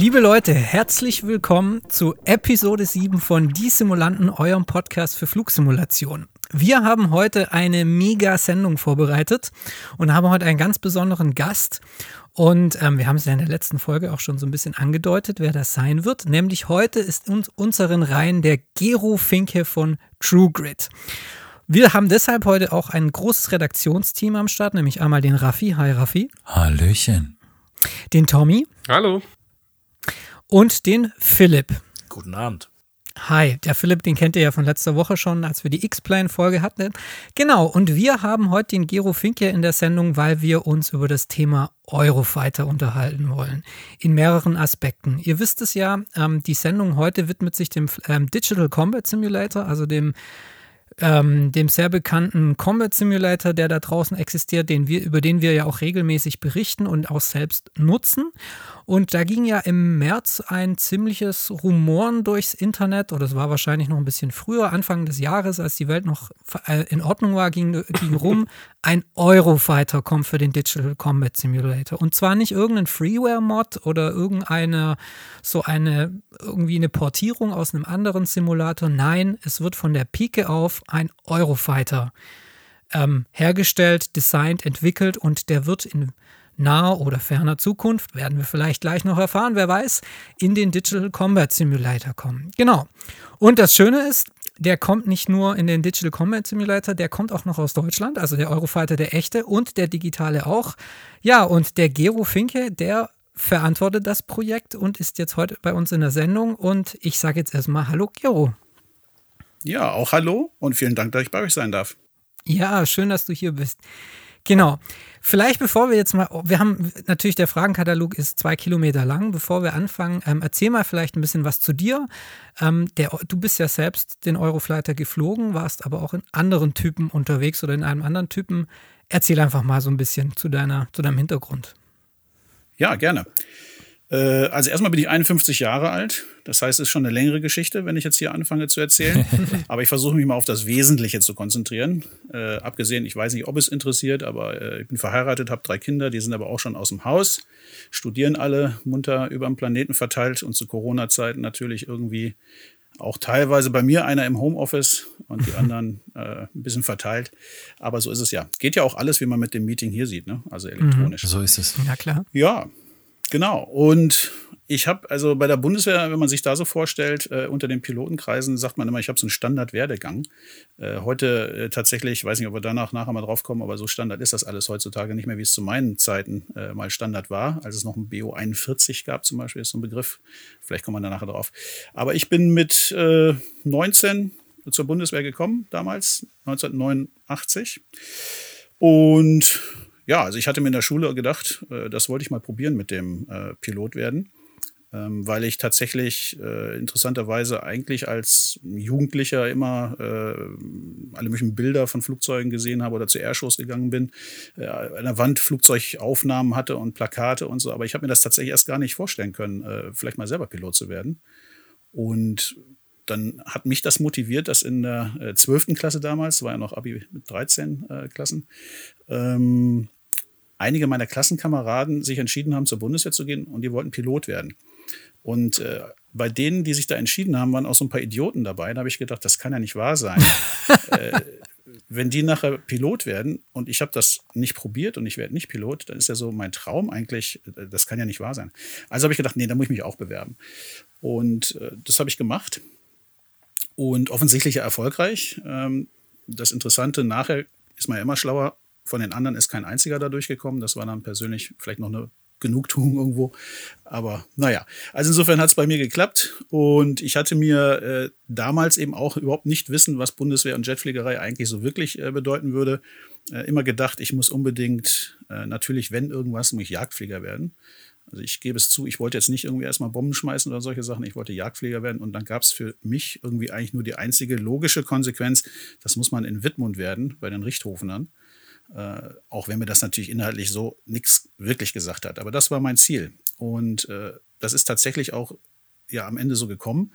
Liebe Leute, herzlich willkommen zu Episode 7 von Die Simulanten, eurem Podcast für Flugsimulation. Wir haben heute eine mega Sendung vorbereitet und haben heute einen ganz besonderen Gast. Und ähm, wir haben es ja in der letzten Folge auch schon so ein bisschen angedeutet, wer das sein wird. Nämlich heute ist uns unseren Reihen der Gero Finke von TrueGrid. Wir haben deshalb heute auch ein großes Redaktionsteam am Start, nämlich einmal den Raffi. Hi Raffi. Hallöchen. Den Tommy. Hallo. Und den Philipp. Guten Abend. Hi, der Philipp, den kennt ihr ja von letzter Woche schon, als wir die X-Plane-Folge hatten. Genau, und wir haben heute den Gero Finke in der Sendung, weil wir uns über das Thema Eurofighter unterhalten wollen. In mehreren Aspekten. Ihr wisst es ja, ähm, die Sendung heute widmet sich dem ähm, Digital Combat Simulator, also dem ähm, dem sehr bekannten Combat Simulator, der da draußen existiert, den wir, über den wir ja auch regelmäßig berichten und auch selbst nutzen. Und da ging ja im März ein ziemliches Rumoren durchs Internet, oder es war wahrscheinlich noch ein bisschen früher, Anfang des Jahres, als die Welt noch äh, in Ordnung war, ging, ging rum, ein Eurofighter kommt für den Digital Combat Simulator. Und zwar nicht irgendein Freeware-Mod oder irgendeine, so eine, irgendwie eine Portierung aus einem anderen Simulator. Nein, es wird von der Pike auf ein Eurofighter ähm, hergestellt, designt, entwickelt und der wird in naher oder ferner Zukunft, werden wir vielleicht gleich noch erfahren, wer weiß, in den Digital Combat Simulator kommen. Genau. Und das Schöne ist, der kommt nicht nur in den Digital Combat Simulator, der kommt auch noch aus Deutschland, also der Eurofighter, der echte und der digitale auch. Ja, und der Gero Finke, der verantwortet das Projekt und ist jetzt heute bei uns in der Sendung. Und ich sage jetzt erstmal Hallo, Gero. Ja, auch hallo und vielen Dank, dass ich bei euch sein darf. Ja, schön, dass du hier bist. Genau. Vielleicht bevor wir jetzt mal, wir haben natürlich, der Fragenkatalog ist zwei Kilometer lang. Bevor wir anfangen, ähm, erzähl mal vielleicht ein bisschen was zu dir. Ähm, der, du bist ja selbst den Euroflighter geflogen, warst aber auch in anderen Typen unterwegs oder in einem anderen Typen. Erzähl einfach mal so ein bisschen zu, deiner, zu deinem Hintergrund. Ja, gerne. Äh, also erstmal bin ich 51 Jahre alt. Das heißt, es ist schon eine längere Geschichte, wenn ich jetzt hier anfange zu erzählen. aber ich versuche mich mal auf das Wesentliche zu konzentrieren. Äh, abgesehen, ich weiß nicht, ob es interessiert, aber äh, ich bin verheiratet, habe drei Kinder, die sind aber auch schon aus dem Haus, studieren alle munter über den Planeten verteilt und zu Corona-Zeiten natürlich irgendwie auch teilweise bei mir einer im Homeoffice und die anderen äh, ein bisschen verteilt. Aber so ist es ja. Geht ja auch alles, wie man mit dem Meeting hier sieht, ne? also elektronisch. So ist es. Ja, klar. Ja, Genau. Und ich habe also bei der Bundeswehr, wenn man sich da so vorstellt, äh, unter den Pilotenkreisen sagt man immer, ich habe so einen Standardwerdegang. Äh, heute äh, tatsächlich, ich weiß nicht, ob wir danach nachher mal drauf kommen, aber so Standard ist das alles heutzutage nicht mehr, wie es zu meinen Zeiten äh, mal Standard war, als es noch ein BO 41 gab zum Beispiel, ist so ein Begriff. Vielleicht kommen wir da nachher drauf. Aber ich bin mit 19 äh, zur Bundeswehr gekommen, damals, 1989. Und ja, also ich hatte mir in der Schule gedacht, äh, das wollte ich mal probieren mit dem äh, Pilot werden, ähm, weil ich tatsächlich äh, interessanterweise eigentlich als Jugendlicher immer äh, alle möglichen Bilder von Flugzeugen gesehen habe oder zu Airshows gegangen bin, äh, an der Wand Flugzeugaufnahmen hatte und Plakate und so, aber ich habe mir das tatsächlich erst gar nicht vorstellen können, äh, vielleicht mal selber Pilot zu werden. Und dann hat mich das motiviert, dass in der zwölften Klasse damals, war ja noch Abi mit 13 äh, Klassen, ähm, einige meiner Klassenkameraden sich entschieden haben, zur Bundeswehr zu gehen und die wollten Pilot werden. Und äh, bei denen, die sich da entschieden haben, waren auch so ein paar Idioten dabei. Da habe ich gedacht, das kann ja nicht wahr sein. äh, wenn die nachher Pilot werden und ich habe das nicht probiert und ich werde nicht Pilot, dann ist ja so mein Traum eigentlich, äh, das kann ja nicht wahr sein. Also habe ich gedacht, nee, da muss ich mich auch bewerben. Und äh, das habe ich gemacht. Und offensichtlich erfolgreich. Ähm, das Interessante, nachher ist man ja immer schlauer, von den anderen ist kein einziger da durchgekommen. Das war dann persönlich vielleicht noch eine Genugtuung irgendwo. Aber naja, also insofern hat es bei mir geklappt. Und ich hatte mir äh, damals eben auch überhaupt nicht wissen, was Bundeswehr und Jetfliegerei eigentlich so wirklich äh, bedeuten würde. Äh, immer gedacht, ich muss unbedingt, äh, natürlich, wenn irgendwas, muss ich Jagdflieger werden. Also ich gebe es zu, ich wollte jetzt nicht irgendwie erstmal Bomben schmeißen oder solche Sachen, ich wollte Jagdflieger werden und dann gab es für mich irgendwie eigentlich nur die einzige logische Konsequenz, das muss man in Wittmund werden, bei den Richthofenern. Äh, auch wenn mir das natürlich inhaltlich so nichts wirklich gesagt hat. Aber das war mein Ziel. Und äh, das ist tatsächlich auch ja am Ende so gekommen.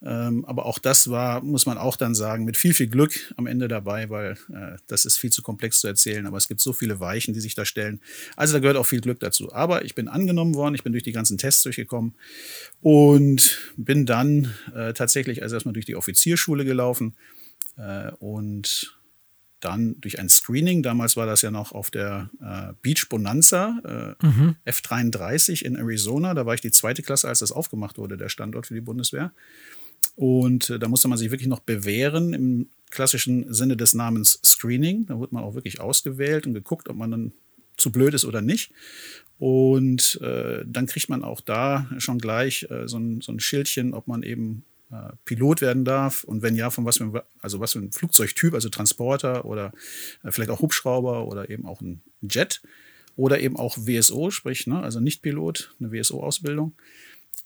Ähm, aber auch das war, muss man auch dann sagen, mit viel, viel Glück am Ende dabei, weil äh, das ist viel zu komplex zu erzählen. Aber es gibt so viele Weichen, die sich da stellen. Also da gehört auch viel Glück dazu. Aber ich bin angenommen worden, ich bin durch die ganzen Tests durchgekommen und bin dann äh, tatsächlich also erstmal durch die Offizierschule gelaufen äh, und dann durch ein Screening, damals war das ja noch auf der äh, Beach Bonanza äh, mhm. F33 in Arizona, da war ich die zweite Klasse, als das aufgemacht wurde, der Standort für die Bundeswehr. Und äh, da musste man sich wirklich noch bewähren im klassischen Sinne des Namens Screening. Da wurde man auch wirklich ausgewählt und geguckt, ob man dann zu blöd ist oder nicht. Und äh, dann kriegt man auch da schon gleich äh, so, ein, so ein Schildchen, ob man eben äh, Pilot werden darf und wenn ja, von was für, also was für ein Flugzeugtyp, also Transporter oder äh, vielleicht auch Hubschrauber oder eben auch ein Jet oder eben auch WSO, sprich, ne, also nicht Pilot, eine WSO-Ausbildung.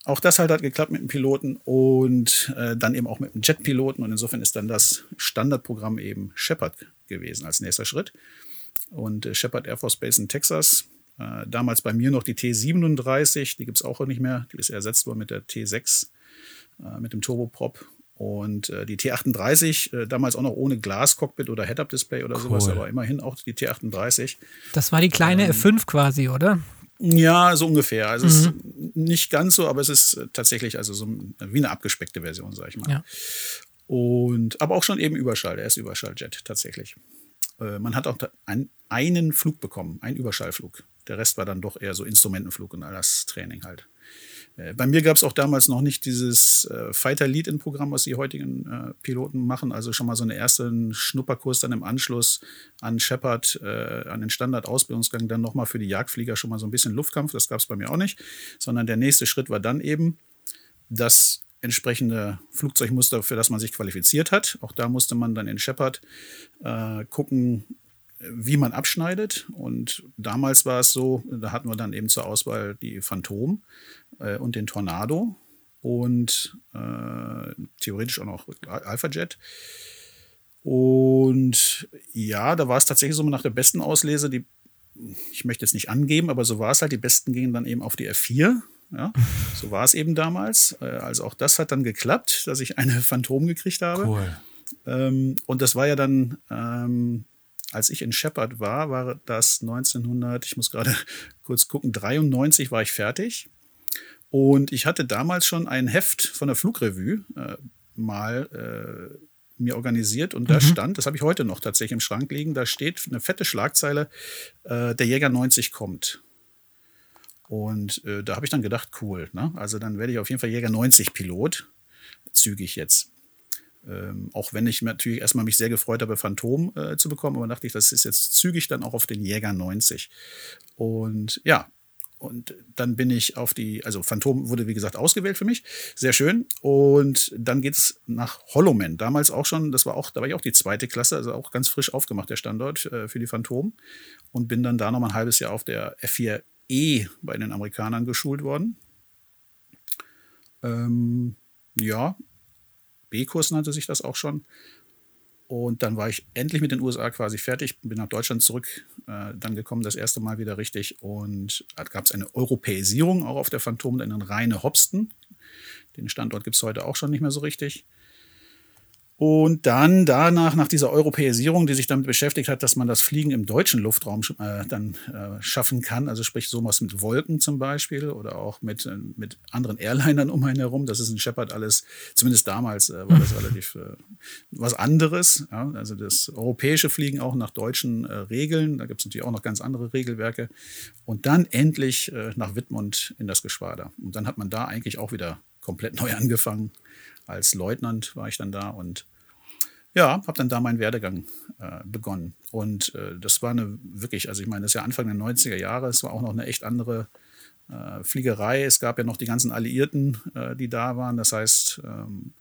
Auch das halt hat geklappt mit dem Piloten und äh, dann eben auch mit dem Jetpiloten. Und insofern ist dann das Standardprogramm eben Shepard gewesen als nächster Schritt. Und äh, Shepard Air Force Base in Texas. Damals bei mir noch die T37, die gibt es auch nicht mehr. Die ist ersetzt worden mit der T6, äh, mit dem Turboprop. Und äh, die T38, äh, damals auch noch ohne Glascockpit oder Head-Up-Display oder cool. sowas, aber immerhin auch die T38. Das war die kleine ähm, F5 quasi, oder? Ja, so ungefähr. Also mhm. es ist nicht ganz so, aber es ist äh, tatsächlich also so wie eine abgespeckte Version, sag ich mal. Ja. Und aber auch schon eben Überschall, er ist Überschalljet tatsächlich. Äh, man hat auch ein, einen Flug bekommen, einen Überschallflug. Der Rest war dann doch eher so Instrumentenflug und all das Training halt. Äh, bei mir gab es auch damals noch nicht dieses äh, Fighter Lead-In-Programm, was die heutigen äh, Piloten machen. Also schon mal so einen ersten Schnupperkurs dann im Anschluss an Shepard, äh, an den Standard-Ausbildungsgang, dann nochmal für die Jagdflieger schon mal so ein bisschen Luftkampf. Das gab es bei mir auch nicht. Sondern der nächste Schritt war dann eben das entsprechende Flugzeugmuster, für das man sich qualifiziert hat. Auch da musste man dann in Shepard äh, gucken, wie man abschneidet. Und damals war es so, da hatten wir dann eben zur Auswahl die Phantom äh, und den Tornado und äh, theoretisch auch noch Alpha-Jet. Und ja, da war es tatsächlich so nach der besten Auslese, die, ich möchte jetzt nicht angeben, aber so war es halt, die besten gingen dann eben auf die F4. Ja, so war es eben damals. Äh, also auch das hat dann geklappt, dass ich eine Phantom gekriegt habe. Cool. Ähm, und das war ja dann ähm, als ich in Shepard war, war das 1900, ich muss gerade kurz gucken, 93 war ich fertig. Und ich hatte damals schon ein Heft von der Flugrevue äh, mal äh, mir organisiert und da mhm. stand, das habe ich heute noch tatsächlich im Schrank liegen, da steht eine fette Schlagzeile, äh, der Jäger 90 kommt. Und äh, da habe ich dann gedacht, cool, ne? also dann werde ich auf jeden Fall Jäger 90 Pilot, zügig jetzt. Ähm, auch wenn ich natürlich erstmal mich sehr gefreut habe, Phantom äh, zu bekommen, aber dachte ich, das ist jetzt zügig dann auch auf den Jäger 90. Und ja, und dann bin ich auf die, also Phantom wurde wie gesagt ausgewählt für mich. Sehr schön. Und dann geht es nach Holloman. Damals auch schon, das war auch, da war ich auch die zweite Klasse, also auch ganz frisch aufgemacht, der Standort äh, für die Phantom. Und bin dann da noch mal ein halbes Jahr auf der F4E bei den Amerikanern geschult worden. Ähm, ja, B-Kurs nannte sich das auch schon. Und dann war ich endlich mit den USA quasi fertig, bin nach Deutschland zurück, äh, dann gekommen das erste Mal wieder richtig. Und da gab es eine Europäisierung auch auf der Phantom, eine reine Hopsten. Den Standort gibt es heute auch schon nicht mehr so richtig. Und dann danach, nach dieser Europäisierung, die sich damit beschäftigt hat, dass man das Fliegen im deutschen Luftraum äh, dann äh, schaffen kann, also sprich sowas mit Wolken zum Beispiel oder auch mit, äh, mit anderen Airlinern um einen herum. Das ist in Shepard alles, zumindest damals äh, war das relativ äh, was anderes. Ja? Also das europäische Fliegen auch nach deutschen äh, Regeln. Da gibt es natürlich auch noch ganz andere Regelwerke. Und dann endlich nach Wittmund in das Geschwader. Und dann hat man da eigentlich auch wieder komplett neu angefangen. Als Leutnant war ich dann da und ja, habe dann da meinen Werdegang äh, begonnen. Und äh, das war eine wirklich, also ich meine, das ist ja Anfang der 90er Jahre, es war auch noch eine echt andere äh, Fliegerei. Es gab ja noch die ganzen Alliierten, äh, die da waren. Das heißt, ähm,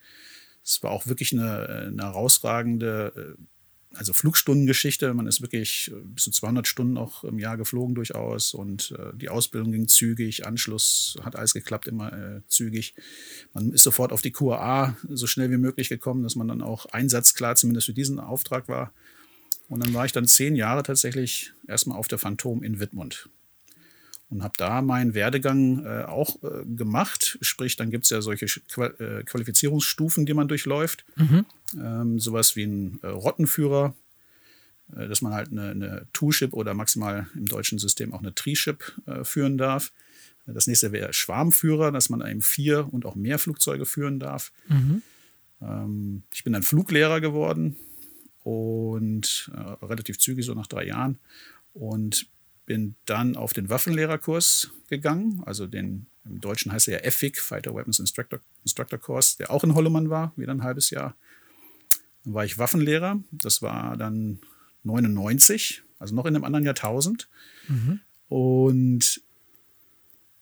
es war auch wirklich eine, eine herausragende äh, also Flugstundengeschichte. Man ist wirklich äh, bis zu 200 Stunden auch im Jahr geflogen durchaus und äh, die Ausbildung ging zügig, Anschluss hat alles geklappt, immer äh, zügig. Man ist sofort auf die QA so schnell wie möglich gekommen, dass man dann auch einsatzklar zumindest für diesen Auftrag war. Und dann war ich dann zehn Jahre tatsächlich erstmal auf der Phantom in Wittmund. Und habe da meinen Werdegang äh, auch äh, gemacht. Sprich, dann gibt es ja solche Qual äh, Qualifizierungsstufen, die man durchläuft. Mhm. Ähm, sowas wie ein äh, Rottenführer, äh, dass man halt eine, eine Two-Ship oder maximal im deutschen System auch eine Tree-Ship äh, führen darf. Das nächste wäre Schwarmführer, dass man eben vier und auch mehr Flugzeuge führen darf. Mhm. Ähm, ich bin dann Fluglehrer geworden und relativ zügig, so nach drei Jahren. Und bin dann auf den Waffenlehrerkurs gegangen, also den im Deutschen heißt er ja EFIC, Fighter Weapons Instructor, Instructor Course, der auch in Hollomann war, wieder ein halbes Jahr. Dann war ich Waffenlehrer, das war dann 99, also noch in einem anderen Jahrtausend. Mhm. Und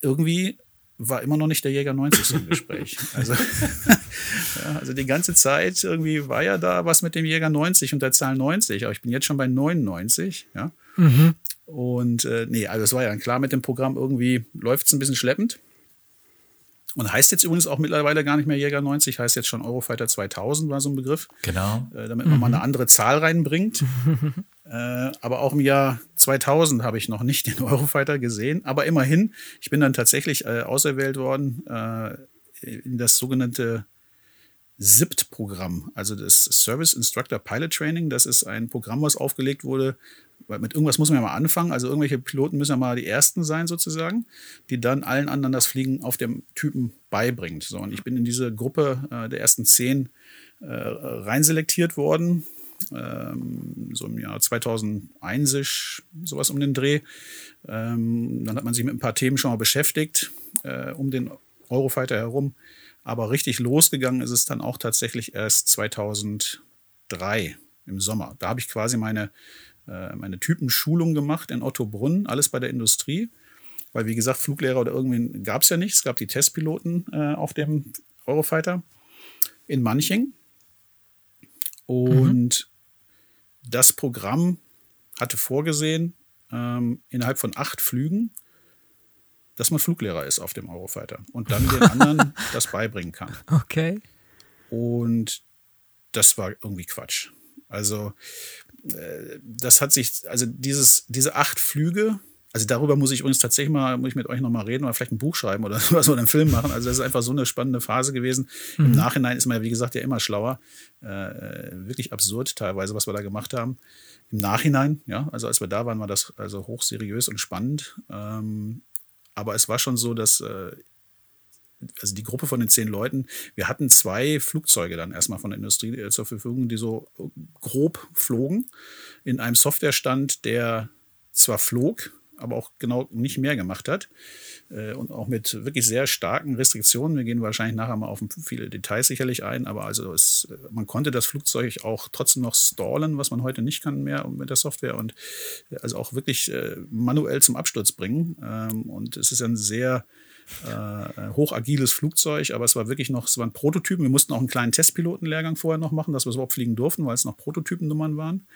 irgendwie war immer noch nicht der Jäger 90 so im Gespräch. Also, ja, also die ganze Zeit irgendwie war ja da was mit dem Jäger 90 und der Zahl 90, aber ich bin jetzt schon bei 99. Ja? Mhm. Und äh, nee, also es war ja klar mit dem Programm, irgendwie läuft es ein bisschen schleppend. Und heißt jetzt übrigens auch mittlerweile gar nicht mehr Jäger 90, heißt jetzt schon Eurofighter 2000 war so ein Begriff. Genau. Äh, damit man mhm. mal eine andere Zahl reinbringt. äh, aber auch im Jahr 2000 habe ich noch nicht den Eurofighter gesehen. Aber immerhin, ich bin dann tatsächlich äh, auserwählt worden äh, in das sogenannte SIPT-Programm, also das Service Instructor Pilot Training. Das ist ein Programm, was aufgelegt wurde, weil mit irgendwas muss man ja mal anfangen. Also irgendwelche Piloten müssen ja mal die ersten sein, sozusagen, die dann allen anderen das Fliegen auf dem Typen beibringt. So, und ich bin in diese Gruppe äh, der ersten zehn äh, reinselektiert worden. Ähm, so im Jahr 2001 sowas um den Dreh. Ähm, dann hat man sich mit ein paar Themen schon mal beschäftigt, äh, um den Eurofighter herum. Aber richtig losgegangen ist es dann auch tatsächlich erst 2003 im Sommer. Da habe ich quasi meine, meine Typenschulung gemacht in Ottobrunn, alles bei der Industrie. Weil, wie gesagt, Fluglehrer oder irgendwie gab es ja nicht. Es gab die Testpiloten äh, auf dem Eurofighter in Manching. Und mhm. das Programm hatte vorgesehen, ähm, innerhalb von acht Flügen dass man Fluglehrer ist auf dem Eurofighter und dann den anderen das beibringen kann. Okay. Und das war irgendwie Quatsch. Also das hat sich, also dieses, diese acht Flüge, also darüber muss ich übrigens tatsächlich mal, muss ich mit euch nochmal reden oder vielleicht ein Buch schreiben oder sowas oder einen Film machen. Also das ist einfach so eine spannende Phase gewesen. Mhm. Im Nachhinein ist man ja, wie gesagt, ja immer schlauer. Äh, wirklich absurd teilweise, was wir da gemacht haben. Im Nachhinein, ja, also als wir da waren, war das also hochseriös und spannend. Ähm, aber es war schon so, dass äh, also die Gruppe von den zehn Leuten, wir hatten zwei Flugzeuge dann erstmal von der Industrie äh, zur Verfügung, die so grob flogen in einem Softwarestand, der zwar flog, aber auch genau nicht mehr gemacht hat. Äh, und auch mit wirklich sehr starken Restriktionen. Wir gehen wahrscheinlich nachher mal auf viele Details sicherlich ein, aber also es, man konnte das Flugzeug auch trotzdem noch stallen, was man heute nicht kann mehr mit der Software und äh, also auch wirklich äh, manuell zum Absturz bringen. Ähm, und es ist ein sehr äh, hochagiles Flugzeug, aber es war wirklich noch, es waren Prototypen. Wir mussten auch einen kleinen Testpilotenlehrgang vorher noch machen, dass wir es überhaupt fliegen durften, weil es noch Prototypennummern waren.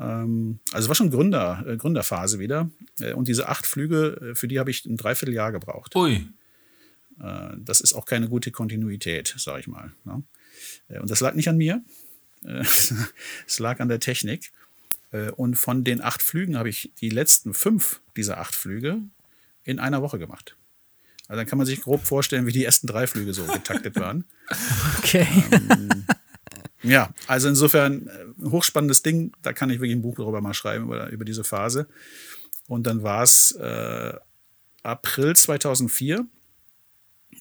Ähm, also es war schon Gründer, äh, Gründerphase wieder. Äh, und diese acht Flüge, äh, für die habe ich ein Dreivierteljahr gebraucht. Ui. Äh, das ist auch keine gute Kontinuität, sage ich mal. Ne? Äh, und das lag nicht an mir. Äh, es lag an der Technik. Und von den acht Flügen habe ich die letzten fünf dieser acht Flüge in einer Woche gemacht. Also dann kann man sich grob vorstellen, wie die ersten drei Flüge so getaktet waren. Okay. Ähm, ja, also insofern äh, hochspannendes Ding. Da kann ich wirklich ein Buch darüber mal schreiben, über, über diese Phase. Und dann war es äh, April 2004,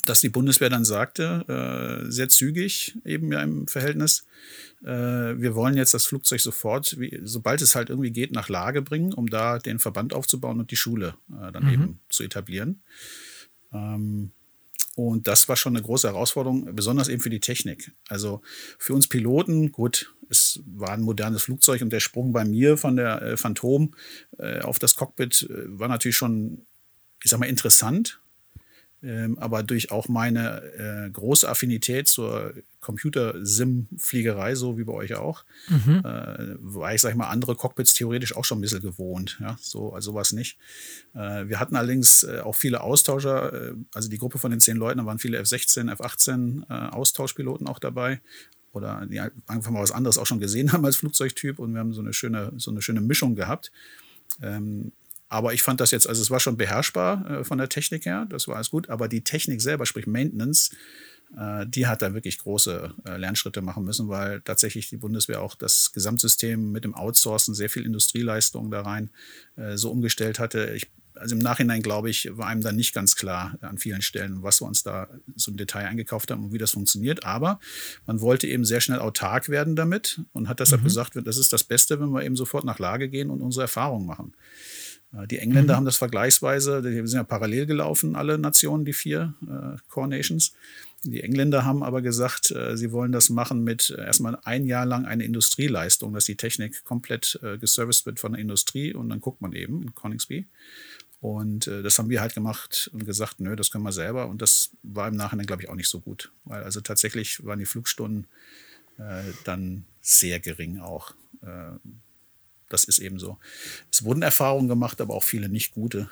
dass die Bundeswehr dann sagte, äh, sehr zügig eben ja im Verhältnis, äh, wir wollen jetzt das Flugzeug sofort, wie, sobald es halt irgendwie geht, nach Lage bringen, um da den Verband aufzubauen und die Schule äh, dann mhm. eben zu etablieren. Ähm, und das war schon eine große Herausforderung, besonders eben für die Technik. Also für uns Piloten, gut, es war ein modernes Flugzeug und der Sprung bei mir von der äh, Phantom äh, auf das Cockpit äh, war natürlich schon, ich sag mal, interessant. Ähm, aber durch auch meine äh, große Affinität zur Computer-Sim-Fliegerei, so wie bei euch auch, mhm. äh, war ich, sag ich mal, andere Cockpits theoretisch auch schon ein bisschen gewohnt. Ja, so, also sowas nicht. Äh, wir hatten allerdings äh, auch viele Austauscher, äh, also die Gruppe von den zehn Leuten, da waren viele F-16, F-18 äh, Austauschpiloten auch dabei. Oder die einfach mal was anderes auch schon gesehen haben als Flugzeugtyp und wir haben so eine schöne, so eine schöne Mischung gehabt. Ähm, aber ich fand das jetzt, also es war schon beherrschbar äh, von der Technik her, das war alles gut, aber die Technik selber, sprich Maintenance, äh, die hat da wirklich große äh, Lernschritte machen müssen, weil tatsächlich die Bundeswehr auch das Gesamtsystem mit dem Outsourcen sehr viel Industrieleistung da rein äh, so umgestellt hatte. Ich, also im Nachhinein, glaube ich, war einem dann nicht ganz klar an vielen Stellen, was wir uns da so im Detail eingekauft haben und wie das funktioniert. Aber man wollte eben sehr schnell autark werden damit und hat deshalb mhm. gesagt, das ist das Beste, wenn wir eben sofort nach Lage gehen und unsere Erfahrungen machen. Die Engländer mhm. haben das vergleichsweise, die sind ja parallel gelaufen, alle Nationen, die vier äh, Core Nations. Die Engländer haben aber gesagt, äh, sie wollen das machen mit äh, erstmal ein Jahr lang eine Industrieleistung, dass die Technik komplett äh, geserviced wird von der Industrie und dann guckt man eben in Coningsby. Und das haben wir halt gemacht und gesagt, nö, das können wir selber. Und das war im Nachhinein, glaube ich, auch nicht so gut. Weil also tatsächlich waren die Flugstunden dann sehr gering auch. Das ist eben so. Es wurden Erfahrungen gemacht, aber auch viele nicht gute.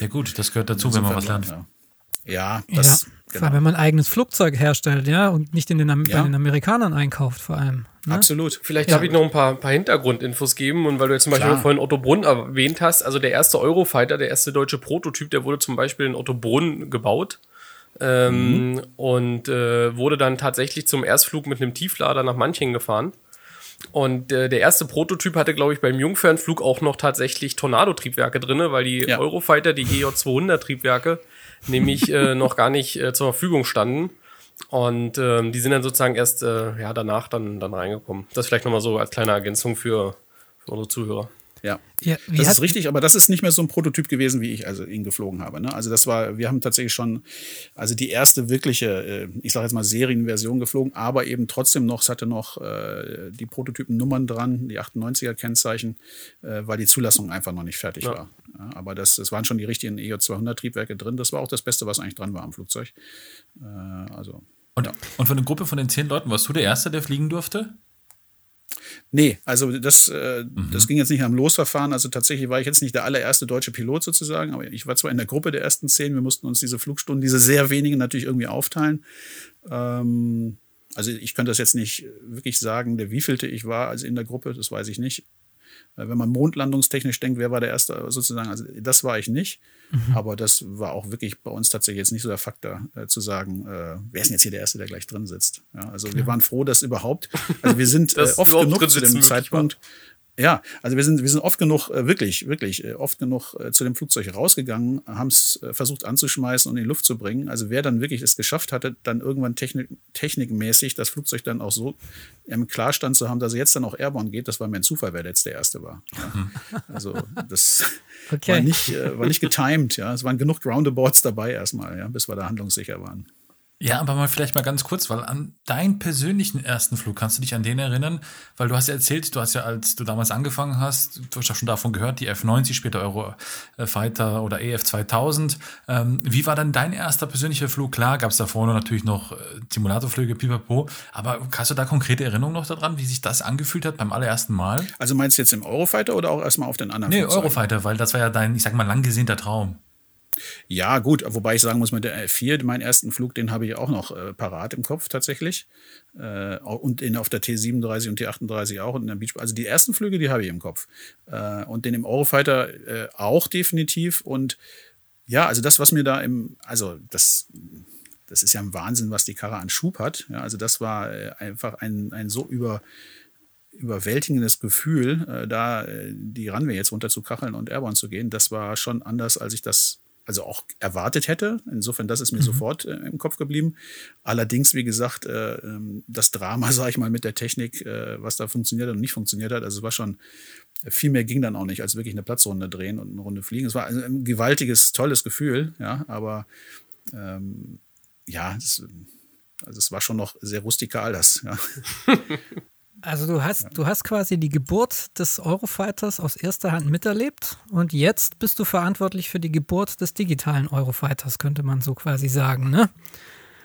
Ja gut, das gehört dazu, wenn man was lernt. Ja. Ja, das. Ja, genau. Vor wenn man ein eigenes Flugzeug herstellt, ja, und nicht in den, ja. bei den Amerikanern einkauft, vor allem. Ne? Absolut. Vielleicht ja. darf ich noch ein paar, paar Hintergrundinfos geben. Und weil du jetzt zum Beispiel vorhin Otto Brunn erwähnt hast, also der erste Eurofighter, der erste deutsche Prototyp, der wurde zum Beispiel in Otto Brunn gebaut. Ähm, mhm. Und äh, wurde dann tatsächlich zum Erstflug mit einem Tieflader nach Manching gefahren. Und äh, der erste Prototyp hatte, glaube ich, beim Jungfernflug auch noch tatsächlich Tornado-Triebwerke drinne, weil die ja. Eurofighter, die EJ200-Triebwerke, nämlich äh, noch gar nicht äh, zur Verfügung standen. Und ähm, die sind dann sozusagen erst äh, ja, danach dann, dann reingekommen. Das vielleicht nochmal so als kleine Ergänzung für, für unsere Zuhörer. Ja, ja das ist richtig, aber das ist nicht mehr so ein Prototyp gewesen, wie ich also ihn geflogen habe. Ne? Also das war, wir haben tatsächlich schon, also die erste wirkliche, äh, ich sage jetzt mal Serienversion geflogen, aber eben trotzdem noch, es hatte noch äh, die Prototypennummern dran, die 98er Kennzeichen, äh, weil die Zulassung einfach noch nicht fertig ja. war. Ja, aber das, das waren schon die richtigen EJ200 Triebwerke drin. Das war auch das Beste, was eigentlich dran war am Flugzeug. Äh, also und, ja. und von der Gruppe von den zehn Leuten warst du der Erste, der fliegen durfte? Nee, also das, äh, mhm. das ging jetzt nicht am Losverfahren. Also tatsächlich war ich jetzt nicht der allererste deutsche Pilot sozusagen, aber ich war zwar in der Gruppe der ersten zehn. Wir mussten uns diese Flugstunden, diese sehr wenigen natürlich irgendwie aufteilen. Ähm, also ich könnte das jetzt nicht wirklich sagen, der wievielte ich war also in der Gruppe, das weiß ich nicht. Äh, wenn man mondlandungstechnisch denkt, wer war der Erste sozusagen, also das war ich nicht. Mhm. Aber das war auch wirklich bei uns tatsächlich jetzt nicht so der Faktor, äh, zu sagen, äh, wer ist denn jetzt hier der Erste, der gleich drin sitzt. Ja, also wir waren froh, dass überhaupt, also wir sind äh, oft genug zu dem Zeitpunkt, ja, also wir sind, wir sind oft genug, äh, wirklich, wirklich, äh, oft genug äh, zu dem Flugzeug rausgegangen, haben es versucht anzuschmeißen und in die Luft zu bringen. Also wer dann wirklich es geschafft hatte, dann irgendwann technik, technikmäßig das Flugzeug dann auch so im Klarstand zu haben, dass er jetzt dann auch airborne geht, das war mir ein Zufall, wer jetzt der Erste war. Ja. Also das okay. war, nicht, war nicht getimed, ja. Es waren genug Roundabouts dabei erstmal, ja, bis wir da handlungssicher waren. Ja, aber mal vielleicht mal ganz kurz, weil an deinen persönlichen ersten Flug, kannst du dich an den erinnern? Weil du hast ja erzählt, du hast ja, als du damals angefangen hast, du hast ja schon davon gehört, die F-90, später Eurofighter oder EF-2000. Ähm, wie war dann dein erster persönlicher Flug? Klar, gab es da vorne natürlich noch äh, Simulatorflüge, pipapo, aber hast du da konkrete Erinnerungen noch daran, wie sich das angefühlt hat beim allerersten Mal? Also meinst du jetzt im Eurofighter oder auch erstmal auf den anderen Nee, Flugzeugen? Eurofighter, weil das war ja dein, ich sag mal, lang gesehnter Traum. Ja, gut, wobei ich sagen muss, mit der F4, meinen ersten Flug, den habe ich auch noch äh, parat im Kopf tatsächlich. Äh, und in, auf der T37 und T38 auch und in der Beach. Also die ersten Flüge, die habe ich im Kopf. Äh, und den im Eurofighter äh, auch definitiv. Und ja, also das, was mir da im, also das, das ist ja ein Wahnsinn, was die Karre an Schub hat. Ja, also das war äh, einfach ein, ein so über überwältigendes Gefühl, äh, da die Runway jetzt runter zu kacheln und Airborne zu gehen. Das war schon anders, als ich das also auch erwartet hätte. Insofern, das ist mir mhm. sofort äh, im Kopf geblieben. Allerdings, wie gesagt, äh, ähm, das Drama, sage ich mal, mit der Technik, äh, was da funktioniert hat und nicht funktioniert hat, also es war schon, viel mehr ging dann auch nicht, als wirklich eine Platzrunde drehen und eine Runde fliegen. Es war ein gewaltiges, tolles Gefühl, ja, aber ähm, ja, es, also es war schon noch sehr rustikal, das, ja. Also du hast, du hast quasi die Geburt des Eurofighters aus erster Hand miterlebt und jetzt bist du verantwortlich für die Geburt des digitalen Eurofighters, könnte man so quasi sagen, ne?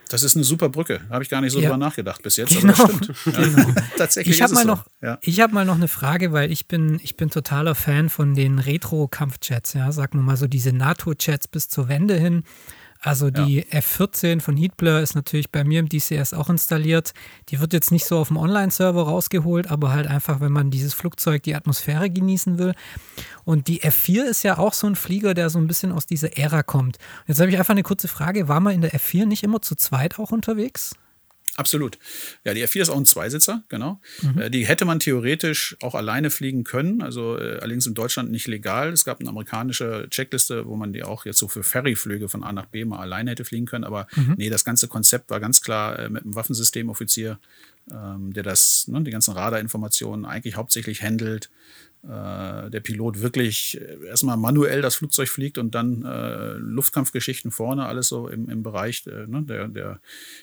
Das ist eine super Brücke. Habe ich gar nicht so ja. drüber nachgedacht bis jetzt, genau. aber das stimmt. Genau. Tatsächlich ich habe mal, so. noch, ja. hab mal noch eine Frage, weil ich bin, ich bin totaler Fan von den Retro-Kampfchats. Ja? Sag nur mal so diese NATO-Chats bis zur Wende hin. Also die ja. F14 von Heatblur ist natürlich bei mir im DCS auch installiert. Die wird jetzt nicht so auf dem Online-Server rausgeholt, aber halt einfach, wenn man dieses Flugzeug, die Atmosphäre genießen will. Und die F4 ist ja auch so ein Flieger, der so ein bisschen aus dieser Ära kommt. Jetzt habe ich einfach eine kurze Frage. War man in der F4 nicht immer zu zweit auch unterwegs? Absolut. Ja, die F4 ist auch ein Zweisitzer, genau. Mhm. Äh, die hätte man theoretisch auch alleine fliegen können, also äh, allerdings in Deutschland nicht legal. Es gab eine amerikanische Checkliste, wo man die auch jetzt so für Ferryflüge von A nach B mal alleine hätte fliegen können. Aber mhm. nee, das ganze Konzept war ganz klar äh, mit einem Waffensystemoffizier, ähm, der das, ne, die ganzen Radarinformationen eigentlich hauptsächlich handelt äh, der Pilot wirklich äh, erstmal manuell das Flugzeug fliegt und dann äh, Luftkampfgeschichten vorne, alles so im, im Bereich äh, ne, der, der,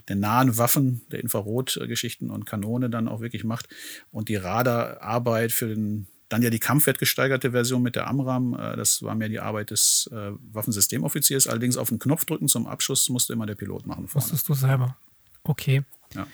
der nahen Waffen, der Infrarotgeschichten und Kanone dann auch wirklich macht. Und die Radararbeit für den dann ja die kampfwertgesteigerte Version mit der Amram, äh, das war mehr die Arbeit des Waffensystemoffiziers. Allerdings auf den Knopf drücken zum Abschuss musste immer der Pilot machen. Vorne. Musstest du selber. Okay. Ja.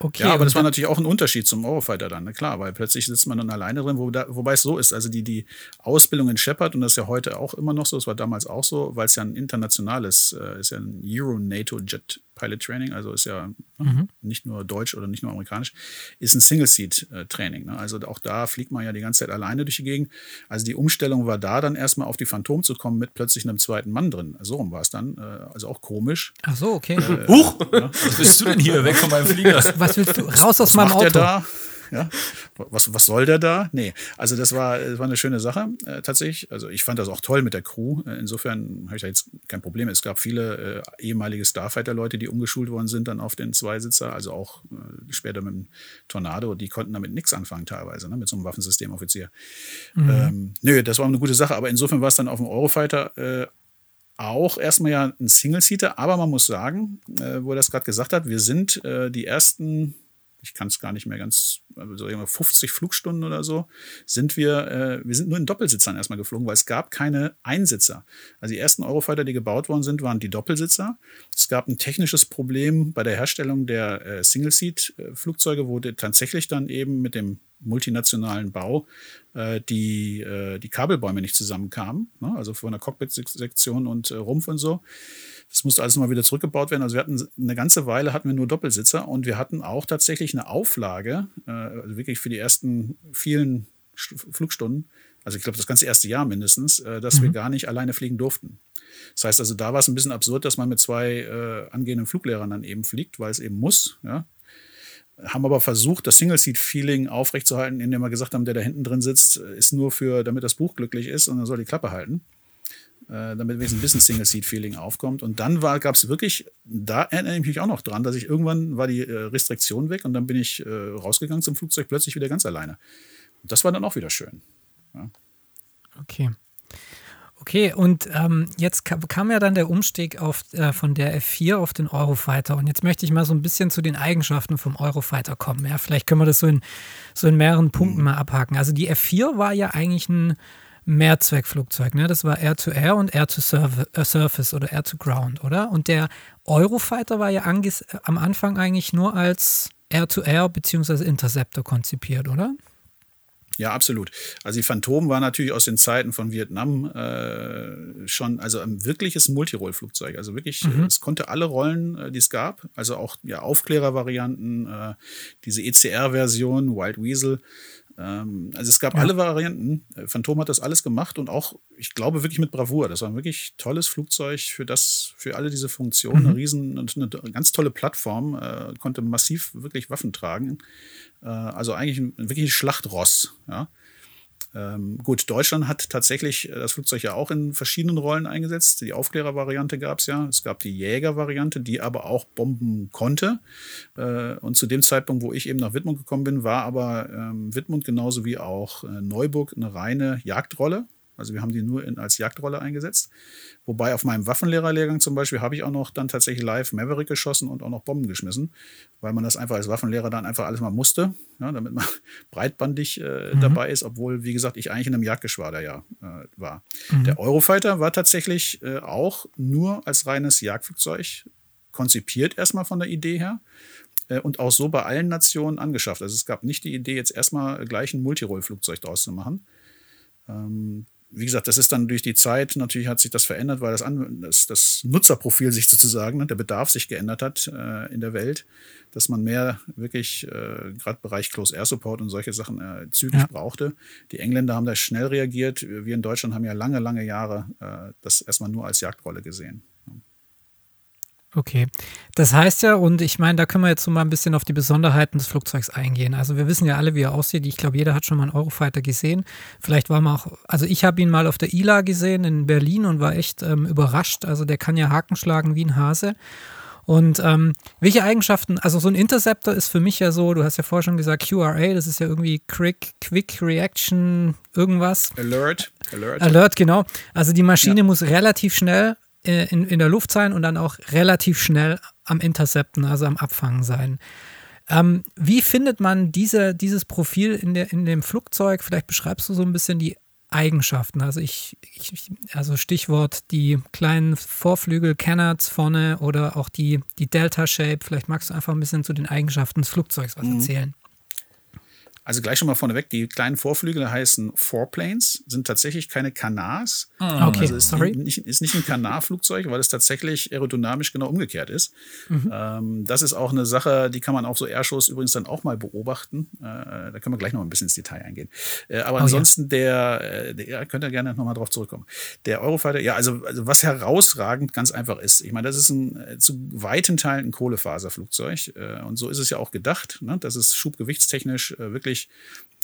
Okay, ja, aber das war natürlich auch ein Unterschied zum Eurofighter dann, ne? klar, weil plötzlich sitzt man dann alleine drin, wo da, wobei es so ist. Also die, die Ausbildung in Shepard, und das ist ja heute auch immer noch so, das war damals auch so, weil es ja ein internationales, äh, ist ja ein Euro-NATO-Jet Pilot Training, also ist ja mhm. nicht nur deutsch oder nicht nur amerikanisch, ist ein Single-Seat-Training. Ne? Also auch da fliegt man ja die ganze Zeit alleine durch die Gegend. Also die Umstellung war da dann erstmal auf die Phantom zu kommen mit plötzlich einem zweiten Mann drin. So rum war es dann. Äh, also auch komisch. Ach so, okay. Äh, Huch! Ja, was bist du denn hier? Weg von meinem Flieger. Was willst du? Raus aus was meinem Auto. da? Ja? Was, was soll der da? Nee, also das war, das war eine schöne Sache äh, tatsächlich. Also ich fand das auch toll mit der Crew. Äh, insofern habe ich da jetzt kein Problem. Es gab viele äh, ehemalige Starfighter-Leute, die umgeschult worden sind dann auf den Zweisitzer, also auch äh, später mit dem Tornado. Die konnten damit nichts anfangen teilweise, ne? mit so einem Waffensystemoffizier. Mhm. Ähm, nö, das war eine gute Sache. Aber insofern war es dann auf dem Eurofighter äh, auch erstmal ja ein Single-Seater, aber man muss sagen, äh, wo er das gerade gesagt hat, wir sind äh, die ersten ich kann es gar nicht mehr ganz, also 50 Flugstunden oder so, sind wir, äh, wir sind nur in Doppelsitzern erstmal geflogen, weil es gab keine Einsitzer. Also die ersten Eurofighter, die gebaut worden sind, waren die Doppelsitzer. Es gab ein technisches Problem bei der Herstellung der äh, Single-Seat-Flugzeuge, wo tatsächlich dann eben mit dem multinationalen Bau äh, die, äh, die Kabelbäume nicht zusammenkamen, ne? also von der Cockpit-Sektion und äh, Rumpf und so. Das musste alles mal wieder zurückgebaut werden. Also wir hatten eine ganze Weile hatten wir nur Doppelsitzer und wir hatten auch tatsächlich eine Auflage, äh, also wirklich für die ersten vielen Flugstunden, also ich glaube das ganze erste Jahr mindestens, äh, dass mhm. wir gar nicht alleine fliegen durften. Das heißt also, da war es ein bisschen absurd, dass man mit zwei äh, angehenden Fluglehrern dann eben fliegt, weil es eben muss. Ja? Haben aber versucht, das Single-Seat-Feeling aufrechtzuerhalten, indem wir gesagt haben, der da hinten drin sitzt, ist nur für, damit das Buch glücklich ist und dann soll die Klappe halten. Äh, damit ein bisschen Single-Seat-Feeling aufkommt. Und dann gab es wirklich, da erinnere ich mich auch noch dran, dass ich irgendwann war die äh, Restriktion weg und dann bin ich äh, rausgegangen zum Flugzeug, plötzlich wieder ganz alleine. Und das war dann auch wieder schön. Ja. Okay. Okay, und ähm, jetzt kam ja dann der Umstieg auf, äh, von der F4 auf den Eurofighter. Und jetzt möchte ich mal so ein bisschen zu den Eigenschaften vom Eurofighter kommen. Ja, vielleicht können wir das so in, so in mehreren Punkten mhm. mal abhaken. Also die F4 war ja eigentlich ein Mehrzweckflugzeug. Ne? Das war Air-to-Air und Air-to-Surface oder Air-to-Ground, oder? Und der Eurofighter war ja am Anfang eigentlich nur als Air-to-Air bzw. Interceptor konzipiert, oder? Ja, absolut. Also die Phantom war natürlich aus den Zeiten von Vietnam äh, schon, also ein wirkliches Multirole-Flugzeug. Also wirklich, mhm. es konnte alle Rollen, äh, die es gab, also auch ja, Aufklärervarianten, äh, diese ECR-Version, Wild Weasel, ähm, also es gab ja. alle Varianten. Äh, Phantom hat das alles gemacht und auch, ich glaube, wirklich mit Bravour. Das war ein wirklich tolles Flugzeug für das, für alle diese Funktionen. Mhm. Eine riesen und eine ganz tolle Plattform, äh, konnte massiv wirklich Waffen tragen. Äh, also eigentlich ein, ein wirkliches Schlachtross. Ja. Ähm, gut, Deutschland hat tatsächlich äh, das Flugzeug ja auch in verschiedenen Rollen eingesetzt. Die Aufklärervariante gab es ja. Es gab die Jägervariante, die aber auch bomben konnte. Äh, und zu dem Zeitpunkt, wo ich eben nach Wittmund gekommen bin, war aber ähm, Wittmund genauso wie auch äh, Neuburg eine reine Jagdrolle. Also wir haben die nur in, als Jagdrolle eingesetzt. Wobei auf meinem Waffenlehrerlehrgang zum Beispiel habe ich auch noch dann tatsächlich live Maverick geschossen und auch noch Bomben geschmissen, weil man das einfach als Waffenlehrer dann einfach alles mal musste, ja, damit man breitbandig äh, mhm. dabei ist, obwohl, wie gesagt, ich eigentlich in einem Jagdgeschwader ja äh, war. Mhm. Der Eurofighter war tatsächlich äh, auch nur als reines Jagdflugzeug konzipiert, erstmal von der Idee her äh, und auch so bei allen Nationen angeschafft. Also es gab nicht die Idee, jetzt erstmal gleich ein Multirole-Flugzeug draus zu machen. Wie gesagt, das ist dann durch die Zeit, natürlich hat sich das verändert, weil das, An das, das Nutzerprofil sich sozusagen, ne, der Bedarf sich geändert hat äh, in der Welt, dass man mehr wirklich, äh, gerade Bereich Close Air Support und solche Sachen äh, zügig ja. brauchte. Die Engländer haben da schnell reagiert. Wir in Deutschland haben ja lange, lange Jahre äh, das erstmal nur als Jagdrolle gesehen. Okay, das heißt ja, und ich meine, da können wir jetzt so mal ein bisschen auf die Besonderheiten des Flugzeugs eingehen. Also wir wissen ja alle, wie er aussieht. Ich glaube, jeder hat schon mal einen Eurofighter gesehen. Vielleicht war man auch, also ich habe ihn mal auf der ILA gesehen in Berlin und war echt ähm, überrascht. Also der kann ja Haken schlagen wie ein Hase. Und ähm, welche Eigenschaften, also so ein Interceptor ist für mich ja so, du hast ja vorher schon gesagt, QRA, das ist ja irgendwie Quick, Quick Reaction, irgendwas. Alert. Alert, Alert genau. Also die Maschine ja. muss relativ schnell in, in der Luft sein und dann auch relativ schnell am Intercepten, also am Abfangen sein. Ähm, wie findet man diese, dieses Profil in, der, in dem Flugzeug? Vielleicht beschreibst du so ein bisschen die Eigenschaften. Also ich, ich, also Stichwort die kleinen Vorflügel, Canards vorne oder auch die, die Delta Shape. Vielleicht magst du einfach ein bisschen zu den Eigenschaften des Flugzeugs was mhm. erzählen. Also gleich schon mal vorneweg, die kleinen Vorflügel heißen Foreplanes, sind tatsächlich keine Kanars. Ah, okay, also ist sorry. Nicht, ist nicht ein Kanarflugzeug, weil es tatsächlich aerodynamisch genau umgekehrt ist. Mhm. Ähm, das ist auch eine Sache, die kann man auf so Airshows übrigens dann auch mal beobachten. Äh, da können wir gleich noch ein bisschen ins Detail eingehen. Äh, aber oh, ansonsten ja. der, äh, der, könnt ihr gerne nochmal drauf zurückkommen. Der Eurofighter, ja, also, also was herausragend ganz einfach ist. Ich meine, das ist ein äh, zu weiten Teilen ein Kohlefaserflugzeug. Äh, und so ist es ja auch gedacht. Ne? Das ist schubgewichtstechnisch äh, wirklich wirklich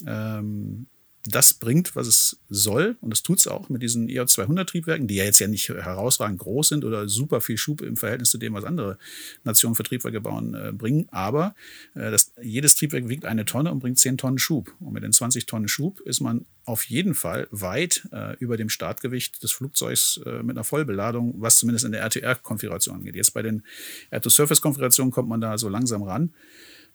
ähm, das bringt, was es soll. Und das tut es auch mit diesen EO200-Triebwerken, die ja jetzt ja nicht herausragend groß sind oder super viel Schub im Verhältnis zu dem, was andere Nationen für Triebwerke bauen, äh, bringen. Aber äh, das, jedes Triebwerk wiegt eine Tonne und bringt 10 Tonnen Schub. Und mit den 20 Tonnen Schub ist man auf jeden Fall weit äh, über dem Startgewicht des Flugzeugs äh, mit einer Vollbeladung, was zumindest in der RTR-Konfiguration angeht. Jetzt bei den Air-to-Surface-Konfigurationen kommt man da so langsam ran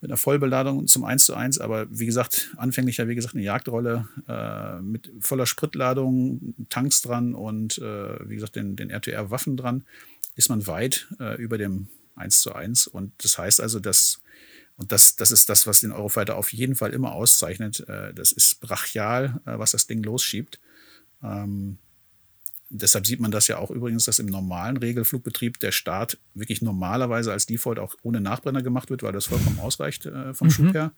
mit einer Vollbeladung zum 1 zu 1, aber wie gesagt, anfänglich ja, wie gesagt, eine Jagdrolle äh, mit voller Spritladung, Tanks dran und äh, wie gesagt, den, den RTR-Waffen dran, ist man weit äh, über dem 1 zu 1. Und das heißt also, dass, und das, das ist das, was den Eurofighter auf jeden Fall immer auszeichnet, äh, das ist brachial, äh, was das Ding losschiebt. Ähm, Deshalb sieht man das ja auch übrigens, dass im normalen Regelflugbetrieb der Start wirklich normalerweise als Default auch ohne Nachbrenner gemacht wird, weil das vollkommen ausreicht äh, vom mhm. Schub her.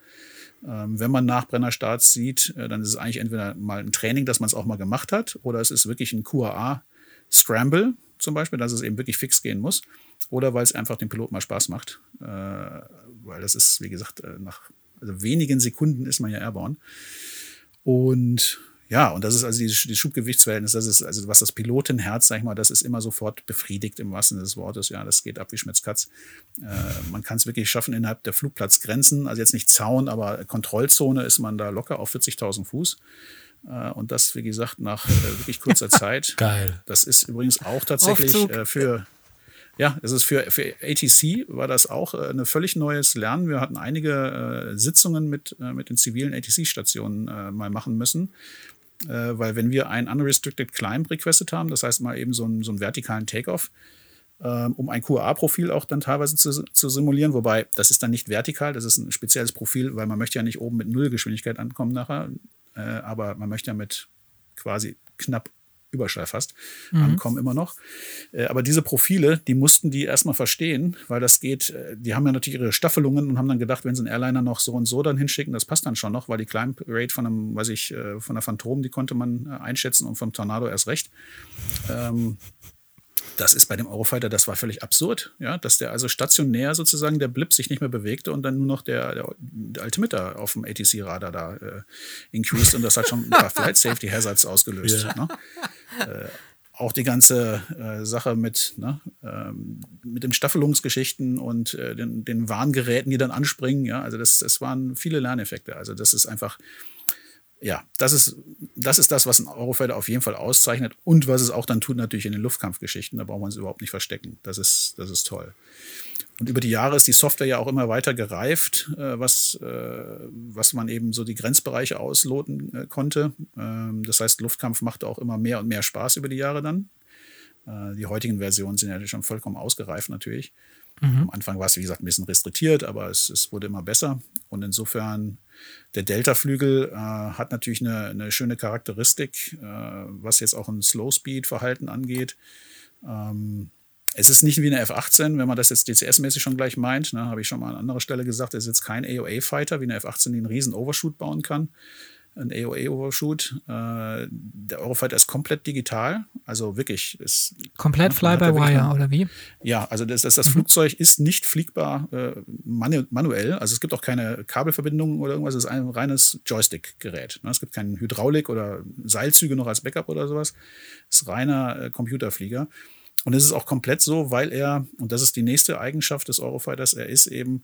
Ähm, wenn man Nachbrennerstarts sieht, äh, dann ist es eigentlich entweder mal ein Training, dass man es auch mal gemacht hat, oder es ist wirklich ein QAA-Scramble zum Beispiel, dass es eben wirklich fix gehen muss, oder weil es einfach dem Piloten mal Spaß macht, äh, weil das ist, wie gesagt, äh, nach also wenigen Sekunden ist man ja airborne. Und ja, und das ist also die, die Schubgewichtsverhältnis, das ist also was das Pilotenherz, sag ich mal, das ist immer sofort befriedigt im wahrsten Sinne des Wortes. Ja, das geht ab wie Schmitzkatz. Äh, man kann es wirklich schaffen innerhalb der Flugplatzgrenzen, also jetzt nicht Zaun, aber Kontrollzone ist man da locker auf 40.000 Fuß. Äh, und das, wie gesagt, nach äh, wirklich kurzer Zeit. Geil. Das ist übrigens auch tatsächlich äh, für ja, es ist für, für ATC war das auch äh, ein völlig neues Lernen. Wir hatten einige äh, Sitzungen mit, äh, mit den zivilen ATC-Stationen äh, mal machen müssen äh, weil wenn wir einen Unrestricted Climb requested haben, das heißt mal eben so einen, so einen vertikalen Takeoff, ähm, um ein QA-Profil auch dann teilweise zu, zu, simulieren, wobei das ist dann nicht vertikal, das ist ein spezielles Profil, weil man möchte ja nicht oben mit Nullgeschwindigkeit ankommen nachher, äh, aber man möchte ja mit quasi knapp Überschall fast, mhm. ankommen immer noch. Äh, aber diese Profile, die mussten die erstmal verstehen, weil das geht, äh, die haben ja natürlich ihre Staffelungen und haben dann gedacht, wenn sie einen Airliner noch so und so dann hinschicken, das passt dann schon noch, weil die Climb Rate von einem, weiß ich, äh, von der Phantom, die konnte man einschätzen und vom Tornado erst recht. Ähm, das ist bei dem Eurofighter, das war völlig absurd, ja, dass der also stationär sozusagen der Blip sich nicht mehr bewegte und dann nur noch der, der, der Altimeter auf dem ATC-Radar da äh, increased und das hat schon ein paar Flight Safety Hazards ausgelöst. Ja. Ne? Äh, auch die ganze äh, Sache mit, ne, ähm, mit den Staffelungsgeschichten und äh, den, den Warngeräten, die dann anspringen. Ja, also das, das waren viele Lerneffekte. Also das ist einfach, ja, das ist, das ist das, was ein Eurofighter auf jeden Fall auszeichnet und was es auch dann tut natürlich in den Luftkampfgeschichten. Da braucht man es überhaupt nicht verstecken. Das ist, das ist toll. Und über die Jahre ist die Software ja auch immer weiter gereift, äh, was, äh, was man eben so die Grenzbereiche ausloten äh, konnte. Ähm, das heißt, Luftkampf machte auch immer mehr und mehr Spaß über die Jahre dann. Die heutigen Versionen sind ja schon vollkommen ausgereift natürlich. Mhm. Am Anfang war es, wie gesagt, ein bisschen restriktiert, aber es, es wurde immer besser. Und insofern, der Delta-Flügel äh, hat natürlich eine, eine schöne Charakteristik, äh, was jetzt auch ein Slow-Speed-Verhalten angeht. Ähm, es ist nicht wie eine F-18, wenn man das jetzt DCS-mäßig schon gleich meint. Ne, Habe ich schon mal an anderer Stelle gesagt, es ist jetzt kein AOA-Fighter wie eine F-18, die einen riesen Overshoot bauen kann ein AOA-Overshoot. Äh, der Eurofighter ist komplett digital, also wirklich. Ist, komplett Fly-by-Wire oder wie? Ja, also das, das, das mhm. Flugzeug ist nicht fliegbar äh, manu manuell, also es gibt auch keine Kabelverbindungen oder irgendwas, es ist ein reines Joystick-Gerät. Ne? Es gibt keine Hydraulik oder Seilzüge noch als Backup oder sowas. Es ist reiner äh, Computerflieger. Und es ist auch komplett so, weil er, und das ist die nächste Eigenschaft des Eurofighters, er ist eben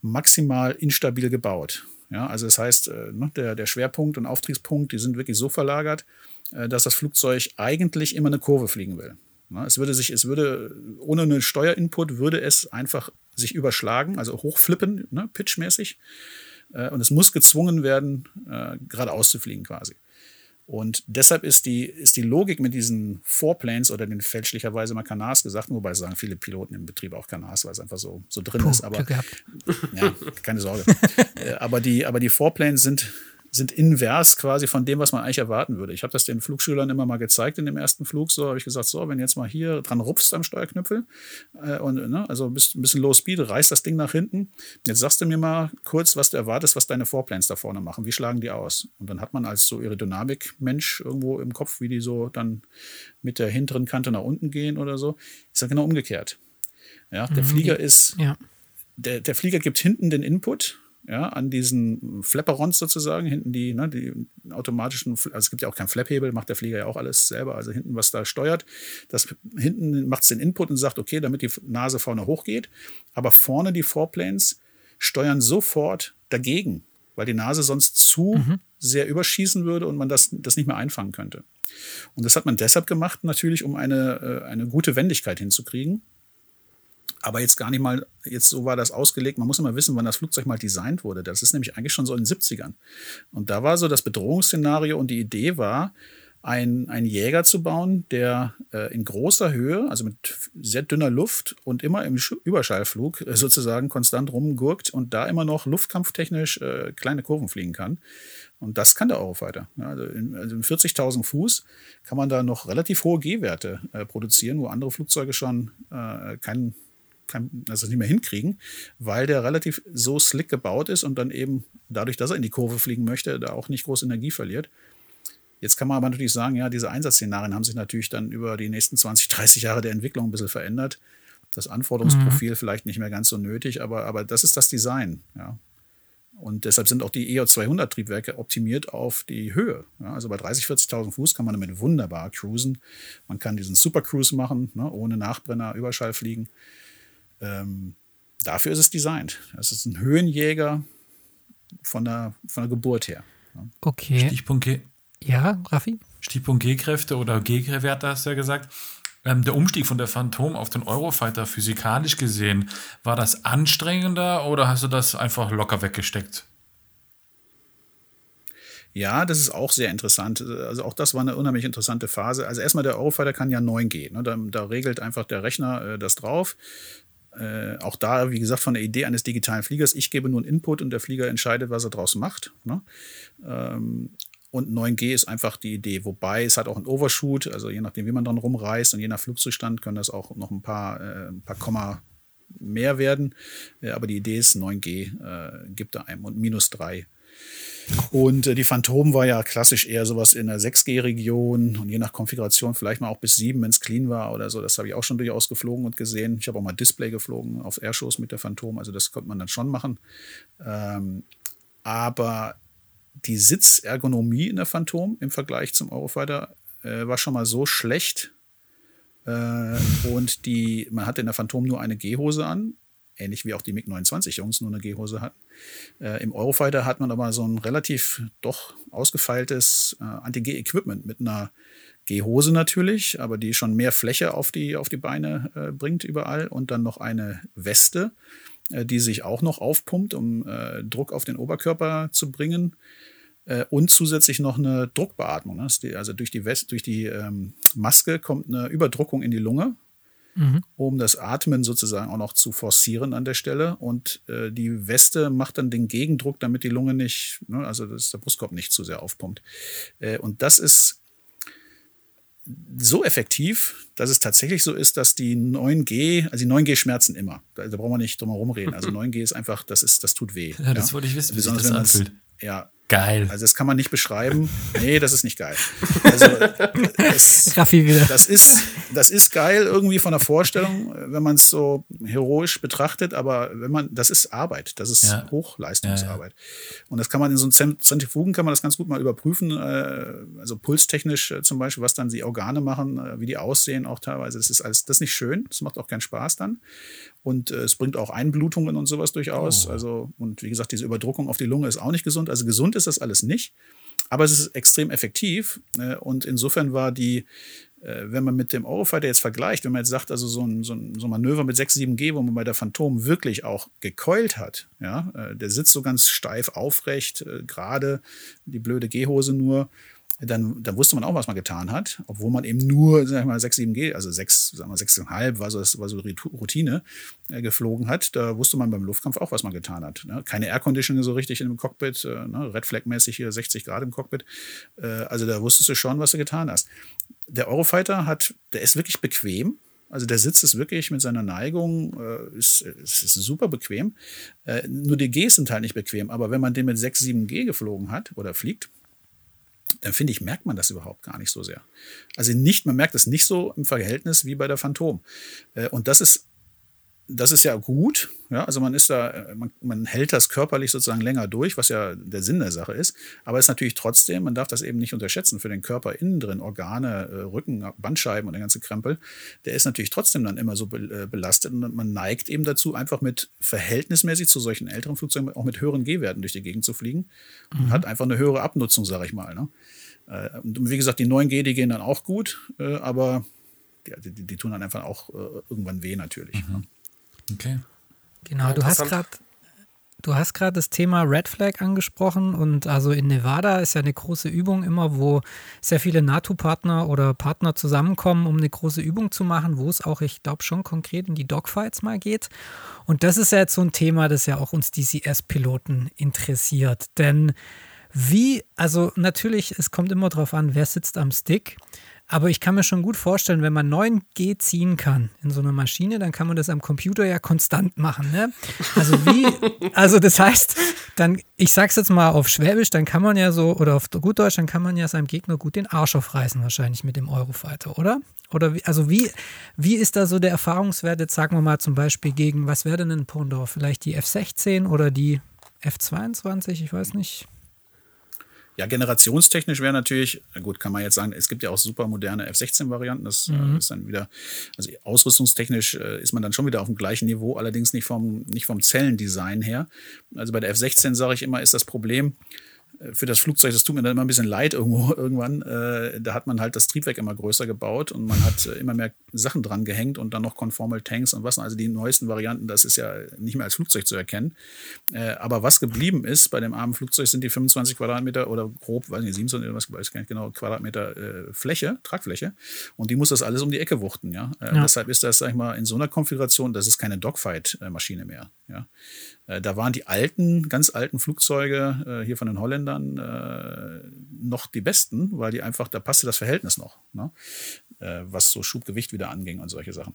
maximal instabil gebaut. Ja, also das heißt, äh, ne, der, der Schwerpunkt und Auftriebspunkt, die sind wirklich so verlagert, äh, dass das Flugzeug eigentlich immer eine Kurve fliegen will. Es würde sich, es würde, ohne einen Steuerinput würde es einfach sich überschlagen, also hochflippen, ne, pitchmäßig. Äh, und es muss gezwungen werden, geradeaus zu fliegen quasi. Und deshalb ist die, ist die Logik mit diesen Four-Planes oder den fälschlicherweise mal Kanars gesagt, wobei sagen viele Piloten im Betrieb auch Kanars, weil es einfach so, so drin Puh, ist. Aber ja, keine Sorge. Äh, aber die, aber die Four-Planes sind, sind invers quasi von dem, was man eigentlich erwarten würde. Ich habe das den Flugschülern immer mal gezeigt in dem ersten Flug. So habe ich gesagt, so, wenn jetzt mal hier dran rupfst am Steuerknüppel äh, und ne, also bist ein bisschen Low Speed, reißt das Ding nach hinten. Jetzt sagst du mir mal kurz, was du erwartest, was deine Vorplanes da vorne machen. Wie schlagen die aus? Und dann hat man als so Aerodynamik-Mensch irgendwo im Kopf, wie die so dann mit der hinteren Kante nach unten gehen oder so. Ist ja genau umgekehrt. Ja, der mhm, Flieger ist, ja. der, der Flieger gibt hinten den Input ja, an diesen Flapperons sozusagen, hinten die, ne, die automatischen, also es gibt ja auch keinen Flaphebel, macht der Flieger ja auch alles selber, also hinten, was da steuert. Das hinten macht es den Input und sagt, okay, damit die Nase vorne hochgeht, aber vorne die Foreplanes steuern sofort dagegen, weil die Nase sonst zu mhm. sehr überschießen würde und man das, das nicht mehr einfangen könnte. Und das hat man deshalb gemacht, natürlich, um eine, äh, eine gute Wendigkeit hinzukriegen aber jetzt gar nicht mal, jetzt so war das ausgelegt. Man muss immer wissen, wann das Flugzeug mal designt wurde. Das ist nämlich eigentlich schon so in den 70ern. Und da war so das Bedrohungsszenario und die Idee war, ein, einen Jäger zu bauen, der äh, in großer Höhe, also mit sehr dünner Luft und immer im Überschallflug äh, sozusagen konstant rumgurkt und da immer noch luftkampftechnisch äh, kleine Kurven fliegen kann. Und das kann der Eurofighter. Ja, also in, also in 40.000 Fuß kann man da noch relativ hohe G-Werte äh, produzieren, wo andere Flugzeuge schon äh, keinen also nicht mehr hinkriegen, weil der relativ so slick gebaut ist und dann eben dadurch, dass er in die Kurve fliegen möchte, da auch nicht groß Energie verliert. Jetzt kann man aber natürlich sagen, ja, diese Einsatzszenarien haben sich natürlich dann über die nächsten 20, 30 Jahre der Entwicklung ein bisschen verändert. Das Anforderungsprofil mhm. vielleicht nicht mehr ganz so nötig, aber, aber das ist das Design, ja. Und deshalb sind auch die EO200-Triebwerke optimiert auf die Höhe. Ja, also bei 30, 40.000 Fuß kann man damit wunderbar cruisen. Man kann diesen Super Cruise machen, ne, ohne Nachbrenner, Überschall fliegen. Ähm, dafür ist es designt. Es ist ein Höhenjäger von der, von der Geburt her. Okay. Stichpunkt G. Ja, Raffi? Stichpunkt G-Kräfte oder G-Werte hast du ja gesagt. Ähm, der Umstieg von der Phantom auf den Eurofighter physikalisch gesehen, war das anstrengender oder hast du das einfach locker weggesteckt? Ja, das ist auch sehr interessant. Also auch das war eine unheimlich interessante Phase. Also erstmal der Eurofighter kann ja 9G. Ne? Da, da regelt einfach der Rechner äh, das drauf. Äh, auch da, wie gesagt, von der Idee eines digitalen Fliegers, ich gebe nur einen Input und der Flieger entscheidet, was er draus macht. Ne? Ähm, und 9G ist einfach die Idee. Wobei es hat auch einen Overshoot, also je nachdem, wie man dann rumreist und je nach Flugzustand können das auch noch ein paar, äh, ein paar Komma mehr werden. Äh, aber die Idee ist, 9G äh, gibt da einem und minus 3 und äh, die Phantom war ja klassisch eher sowas in der 6G-Region und je nach Konfiguration vielleicht mal auch bis 7, wenn es clean war oder so. Das habe ich auch schon durchaus geflogen und gesehen. Ich habe auch mal Display geflogen auf Airshows mit der Phantom, also das konnte man dann schon machen. Ähm, aber die Sitzergonomie in der Phantom im Vergleich zum Eurofighter äh, war schon mal so schlecht. Äh, und die, man hatte in der Phantom nur eine Gehhose an ähnlich wie auch die MiG-29-Jungs nur eine Gehhose hatten. Äh, Im Eurofighter hat man aber so ein relativ doch ausgefeiltes äh, Anti-G-Equipment mit einer Gehhose natürlich, aber die schon mehr Fläche auf die, auf die Beine äh, bringt überall und dann noch eine Weste, äh, die sich auch noch aufpumpt, um äh, Druck auf den Oberkörper zu bringen äh, und zusätzlich noch eine Druckbeatmung. Ne? Also durch die, West, durch die ähm, Maske kommt eine Überdruckung in die Lunge mhm. um das Atmen sozusagen auch noch zu forcieren an der Stelle. Und äh, die Weste macht dann den Gegendruck, damit die Lunge nicht, ne, also dass der Brustkorb nicht zu sehr aufpumpt. Äh, und das ist so effektiv, dass es tatsächlich so ist, dass die 9G, also die 9G schmerzen immer. Da, da brauchen wir nicht drum herum reden. Also 9G ist einfach, das ist, das tut weh. Ja, das ja? wollte ich wissen, wie sich das anfühlt. Ja, Geil. Also das kann man nicht beschreiben. Nee, das ist nicht geil. Also es, Raffi wieder. Das ist, das ist geil irgendwie von der Vorstellung, wenn man es so heroisch betrachtet, aber wenn man, das ist Arbeit, das ist ja. Hochleistungsarbeit. Ja, ja. Und das kann man in so einem Zentrifugen kann man das ganz gut mal überprüfen, äh, also pulstechnisch äh, zum Beispiel, was dann die Organe machen, äh, wie die aussehen auch teilweise. Das ist alles, das ist nicht schön, das macht auch keinen Spaß dann. Und äh, es bringt auch Einblutungen und sowas durchaus. Oh. Also, und wie gesagt, diese Überdruckung auf die Lunge ist auch nicht gesund. Also gesund ist das alles nicht. Aber es ist extrem effektiv. Äh, und insofern war die, äh, wenn man mit dem Eurofighter jetzt vergleicht, wenn man jetzt sagt, also so ein, so ein, so ein Manöver mit 6, 7G, wo man bei der Phantom wirklich auch gekeult hat, ja, äh, der sitzt so ganz steif aufrecht, äh, gerade die blöde G-Hose nur dann, dann wusste man auch, was man getan hat, obwohl man eben nur, sag ich mal, 6, 7 G, also 6, sagen wir 6,5 war so, war so Routine äh, geflogen hat. Da wusste man beim Luftkampf auch, was man getan hat. Ne? Keine Airconditioning so richtig in dem Cockpit, äh, ne? Red Flag-mäßig hier 60 Grad im Cockpit. Äh, also da wusstest du schon, was du getan hast. Der Eurofighter hat, der ist wirklich bequem. Also der Sitz ist wirklich mit seiner Neigung, äh, ist, ist, ist super bequem. Äh, nur die Gs sind halt nicht bequem. Aber wenn man den mit 6, 7 G geflogen hat oder fliegt, dann finde ich, merkt man das überhaupt gar nicht so sehr. Also nicht, man merkt es nicht so im Verhältnis wie bei der Phantom. Äh, und das ist das ist ja gut. Ja, also man ist da, man, man, hält das körperlich sozusagen länger durch, was ja der Sinn der Sache ist. Aber es ist natürlich trotzdem, man darf das eben nicht unterschätzen für den Körper innen drin, Organe, äh, Rücken, Bandscheiben und der ganze Krempel. Der ist natürlich trotzdem dann immer so äh, belastet und man neigt eben dazu, einfach mit verhältnismäßig zu solchen älteren Flugzeugen auch mit höheren G-Werten durch die Gegend zu fliegen. Mhm. Hat einfach eine höhere Abnutzung, sage ich mal. Ne? Äh, und wie gesagt, die 9G, die gehen dann auch gut, aber die, die, die tun dann einfach auch irgendwann weh natürlich. Mhm. Ne? Okay. Genau, du hast gerade Du hast gerade das Thema Red Flag angesprochen und also in Nevada ist ja eine große Übung immer, wo sehr viele NATO-Partner oder Partner zusammenkommen, um eine große Übung zu machen, wo es auch, ich glaube, schon konkret in die Dogfights mal geht. Und das ist ja jetzt so ein Thema, das ja auch uns DCS-Piloten interessiert. Denn wie, also natürlich, es kommt immer darauf an, wer sitzt am Stick. Aber ich kann mir schon gut vorstellen, wenn man 9G ziehen kann in so einer Maschine, dann kann man das am Computer ja konstant machen. Ne? Also wie, also das heißt, dann, ich sag's jetzt mal auf Schwäbisch, dann kann man ja so, oder auf gut Deutsch, dann kann man ja seinem Gegner gut den Arsch aufreißen, wahrscheinlich mit dem Eurofighter, oder? Oder wie, also wie, wie ist da so der Erfahrungswert, jetzt sagen wir mal zum Beispiel gegen, was wäre denn ein Pendant? Vielleicht die F16 oder die F22, ich weiß nicht. Ja, generationstechnisch wäre natürlich, gut, kann man jetzt sagen, es gibt ja auch super moderne F-16-Varianten. Das äh, mhm. ist dann wieder, also ausrüstungstechnisch äh, ist man dann schon wieder auf dem gleichen Niveau, allerdings nicht vom, nicht vom Zellendesign her. Also bei der F-16 sage ich immer, ist das Problem, für das Flugzeug, das tut mir dann immer ein bisschen leid irgendwo irgendwann. Äh, da hat man halt das Triebwerk immer größer gebaut und man hat äh, immer mehr Sachen dran gehängt und dann noch Conformal Tanks und was. Also die neuesten Varianten, das ist ja nicht mehr als Flugzeug zu erkennen. Äh, aber was geblieben ist bei dem armen Flugzeug sind die 25 Quadratmeter oder grob, weiß nicht, 27 oder was, weiß ich gar nicht genau, Quadratmeter äh, Fläche, Tragfläche. Und die muss das alles um die Ecke wuchten, ja. Äh, ja. Deshalb ist das, sag ich mal, in so einer Konfiguration, das ist keine Dogfight-Maschine mehr, ja. Äh, da waren die alten, ganz alten Flugzeuge äh, hier von den Holländern äh, noch die besten, weil die einfach, da passte das Verhältnis noch, ne? äh, was so Schubgewicht wieder anging und solche Sachen.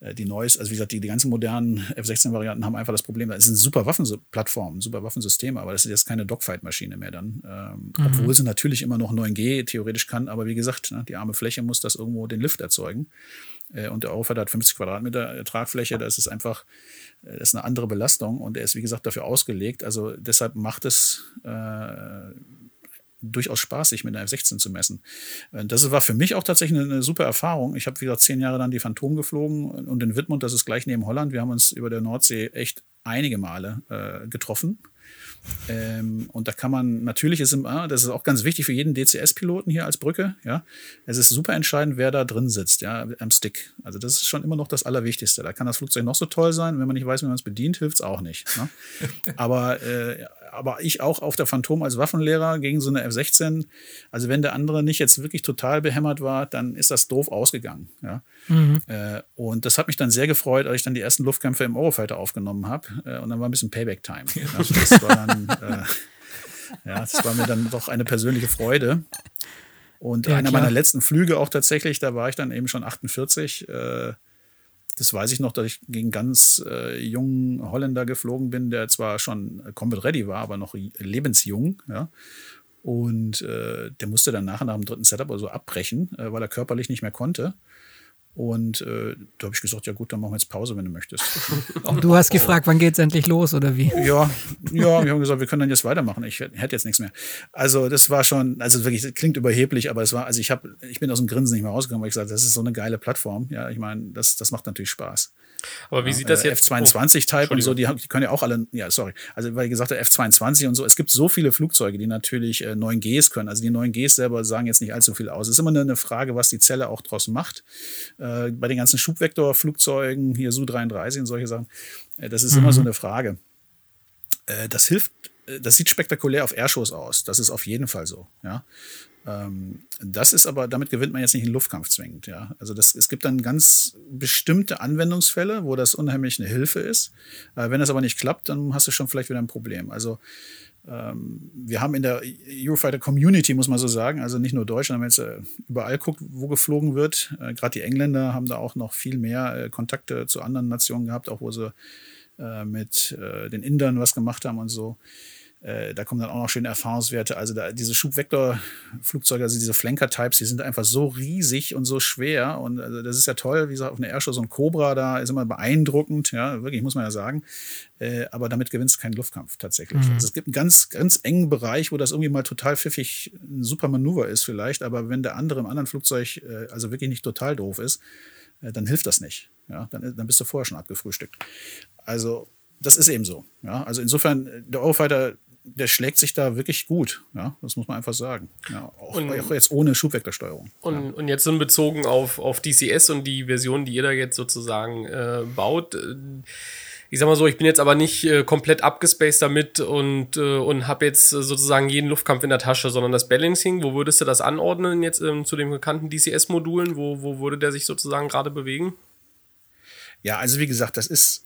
Äh, die neues, also wie gesagt, die, die ganzen modernen F-16-Varianten haben einfach das Problem, es sind super Waffenplattformen, super Waffensysteme, aber das ist jetzt keine Dogfight-Maschine mehr dann. Ähm, mhm. Obwohl sie natürlich immer noch 9G theoretisch kann, aber wie gesagt, ne, die arme Fläche muss das irgendwo den Lift erzeugen. Äh, und der Aufwand hat 50 Quadratmeter Tragfläche, das ist einfach, das ist eine andere Belastung und er ist, wie gesagt, dafür ausgelegt. Also deshalb macht es äh, durchaus Spaß, sich mit einer F-16 zu messen. Äh, das war für mich auch tatsächlich eine, eine super Erfahrung. Ich habe, wie gesagt, zehn Jahre dann die Phantom geflogen und in Wittmund, das ist gleich neben Holland. Wir haben uns über der Nordsee echt einige Male äh, getroffen ähm, und da kann man, natürlich ist immer, das ist auch ganz wichtig für jeden DCS-Piloten hier als Brücke, ja. Es ist super entscheidend, wer da drin sitzt, ja, am Stick. Also das ist schon immer noch das Allerwichtigste. Da kann das Flugzeug noch so toll sein, wenn man nicht weiß, wie man es bedient, hilft es auch nicht. Ne? Aber äh, aber ich auch auf der Phantom als Waffenlehrer gegen so eine F-16. Also wenn der andere nicht jetzt wirklich total behämmert war, dann ist das doof ausgegangen. Ja? Mhm. Äh, und das hat mich dann sehr gefreut, als ich dann die ersten Luftkämpfe im Eurofighter aufgenommen habe. Äh, und dann war ein bisschen Payback-Time. Ja? Das war dann, äh, ja, das war mir dann doch eine persönliche Freude. Und ja, einer klar. meiner letzten Flüge auch tatsächlich, da war ich dann eben schon 48. Äh, das weiß ich noch, dass ich gegen ganz äh, jungen Holländer geflogen bin, der zwar schon Combat Ready war, aber noch lebensjung. Ja. Und äh, der musste dann nachher nach dem dritten Setup also abbrechen, äh, weil er körperlich nicht mehr konnte. Und äh, da habe ich gesagt, ja gut, dann machen wir jetzt Pause, wenn du möchtest. du hast gefragt, wann geht es endlich los oder wie? Ja, ja, wir haben gesagt, wir können dann jetzt weitermachen. Ich hätte jetzt nichts mehr. Also das war schon, also wirklich, das klingt überheblich, aber es war, also ich habe, ich bin aus dem Grinsen nicht mehr rausgekommen, weil ich gesagt, das ist so eine geile Plattform. Ja, ich meine, das, das macht natürlich Spaß. Aber wie sieht das jetzt? F-22-Type oh, und so, die, die, können ja auch alle, ja, sorry. Also, weil ich gesagt habe, F-22 und so, es gibt so viele Flugzeuge, die natürlich äh, 9Gs können. Also die 9Gs selber sagen jetzt nicht allzu viel aus. Es ist immer eine Frage, was die Zelle auch draus macht. Äh, bei den ganzen Schubvektorflugzeugen, hier Su-33 und solche Sachen, äh, das ist mhm. immer so eine Frage. Äh, das hilft, äh, das sieht spektakulär auf Airshows aus. Das ist auf jeden Fall so, ja. Ähm, das ist aber, damit gewinnt man jetzt nicht einen Luftkampf zwingend. Ja? Also das, es gibt dann ganz bestimmte Anwendungsfälle, wo das unheimlich eine Hilfe ist. Äh, wenn das aber nicht klappt, dann hast du schon vielleicht wieder ein Problem. Also ähm, wir haben in der Eurofighter Community, muss man so sagen, also nicht nur Deutschland, wenn man jetzt äh, überall guckt, wo geflogen wird, äh, gerade die Engländer haben da auch noch viel mehr Kontakte zu anderen Nationen gehabt, auch wo sie mit den Indern was gemacht haben und so. Äh, da kommen dann auch noch schöne Erfahrungswerte. Also da, diese Schubvektor-Flugzeuge, also diese Flanker-Types, die sind einfach so riesig und so schwer. Und also das ist ja toll, wie gesagt, auf einer Airshow so ein Cobra da ist immer beeindruckend, ja, wirklich, muss man ja sagen. Äh, aber damit gewinnst du keinen Luftkampf tatsächlich. Mhm. Also es gibt einen ganz, ganz engen Bereich, wo das irgendwie mal total pfiffig ein super Manöver ist vielleicht. Aber wenn der andere im anderen Flugzeug äh, also wirklich nicht total doof ist, äh, dann hilft das nicht. Ja, dann, dann bist du vorher schon abgefrühstückt. Also das ist eben so. Ja, also insofern, der Eurofighter der schlägt sich da wirklich gut. Ja, das muss man einfach sagen. Ja, auch, und, auch jetzt ohne Schubvektorsteuerung. Und, ja. und jetzt so bezogen auf, auf DCS und die Version, die ihr da jetzt sozusagen äh, baut. Äh, ich sag mal so, ich bin jetzt aber nicht äh, komplett abgespaced damit und, äh, und habe jetzt sozusagen jeden Luftkampf in der Tasche, sondern das Balancing, wo würdest du das anordnen jetzt ähm, zu den bekannten DCS-Modulen? Wo, wo würde der sich sozusagen gerade bewegen? Ja, also wie gesagt, das ist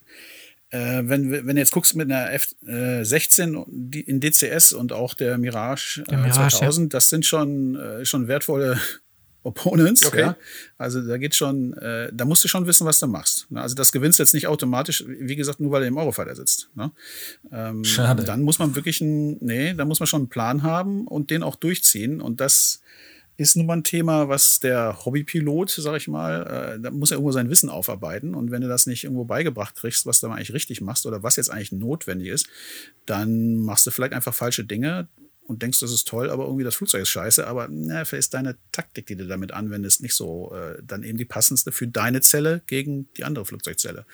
äh, wenn, wenn du jetzt guckst mit einer F16 äh, in DCS und auch der Mirage, der Mirage 2000, ja. das sind schon, äh, schon wertvolle Opponents. Okay. Ja? Also da geht schon, äh, da musst du schon wissen, was du machst. Ne? Also das gewinnst du jetzt nicht automatisch, wie gesagt, nur weil er im Eurofighter sitzt. Ne? Ähm, Schade. Dann muss man wirklich ein, nee, da muss man schon einen Plan haben und den auch durchziehen. Und das ist nun mal ein Thema, was der Hobbypilot, sag ich mal, äh, da muss er irgendwo sein Wissen aufarbeiten. Und wenn du das nicht irgendwo beigebracht kriegst, was du eigentlich richtig machst oder was jetzt eigentlich notwendig ist, dann machst du vielleicht einfach falsche Dinge und denkst, das ist toll, aber irgendwie das Flugzeug ist scheiße. Aber na, vielleicht ist deine Taktik, die du damit anwendest, nicht so äh, dann eben die passendste für deine Zelle gegen die andere Flugzeugzelle.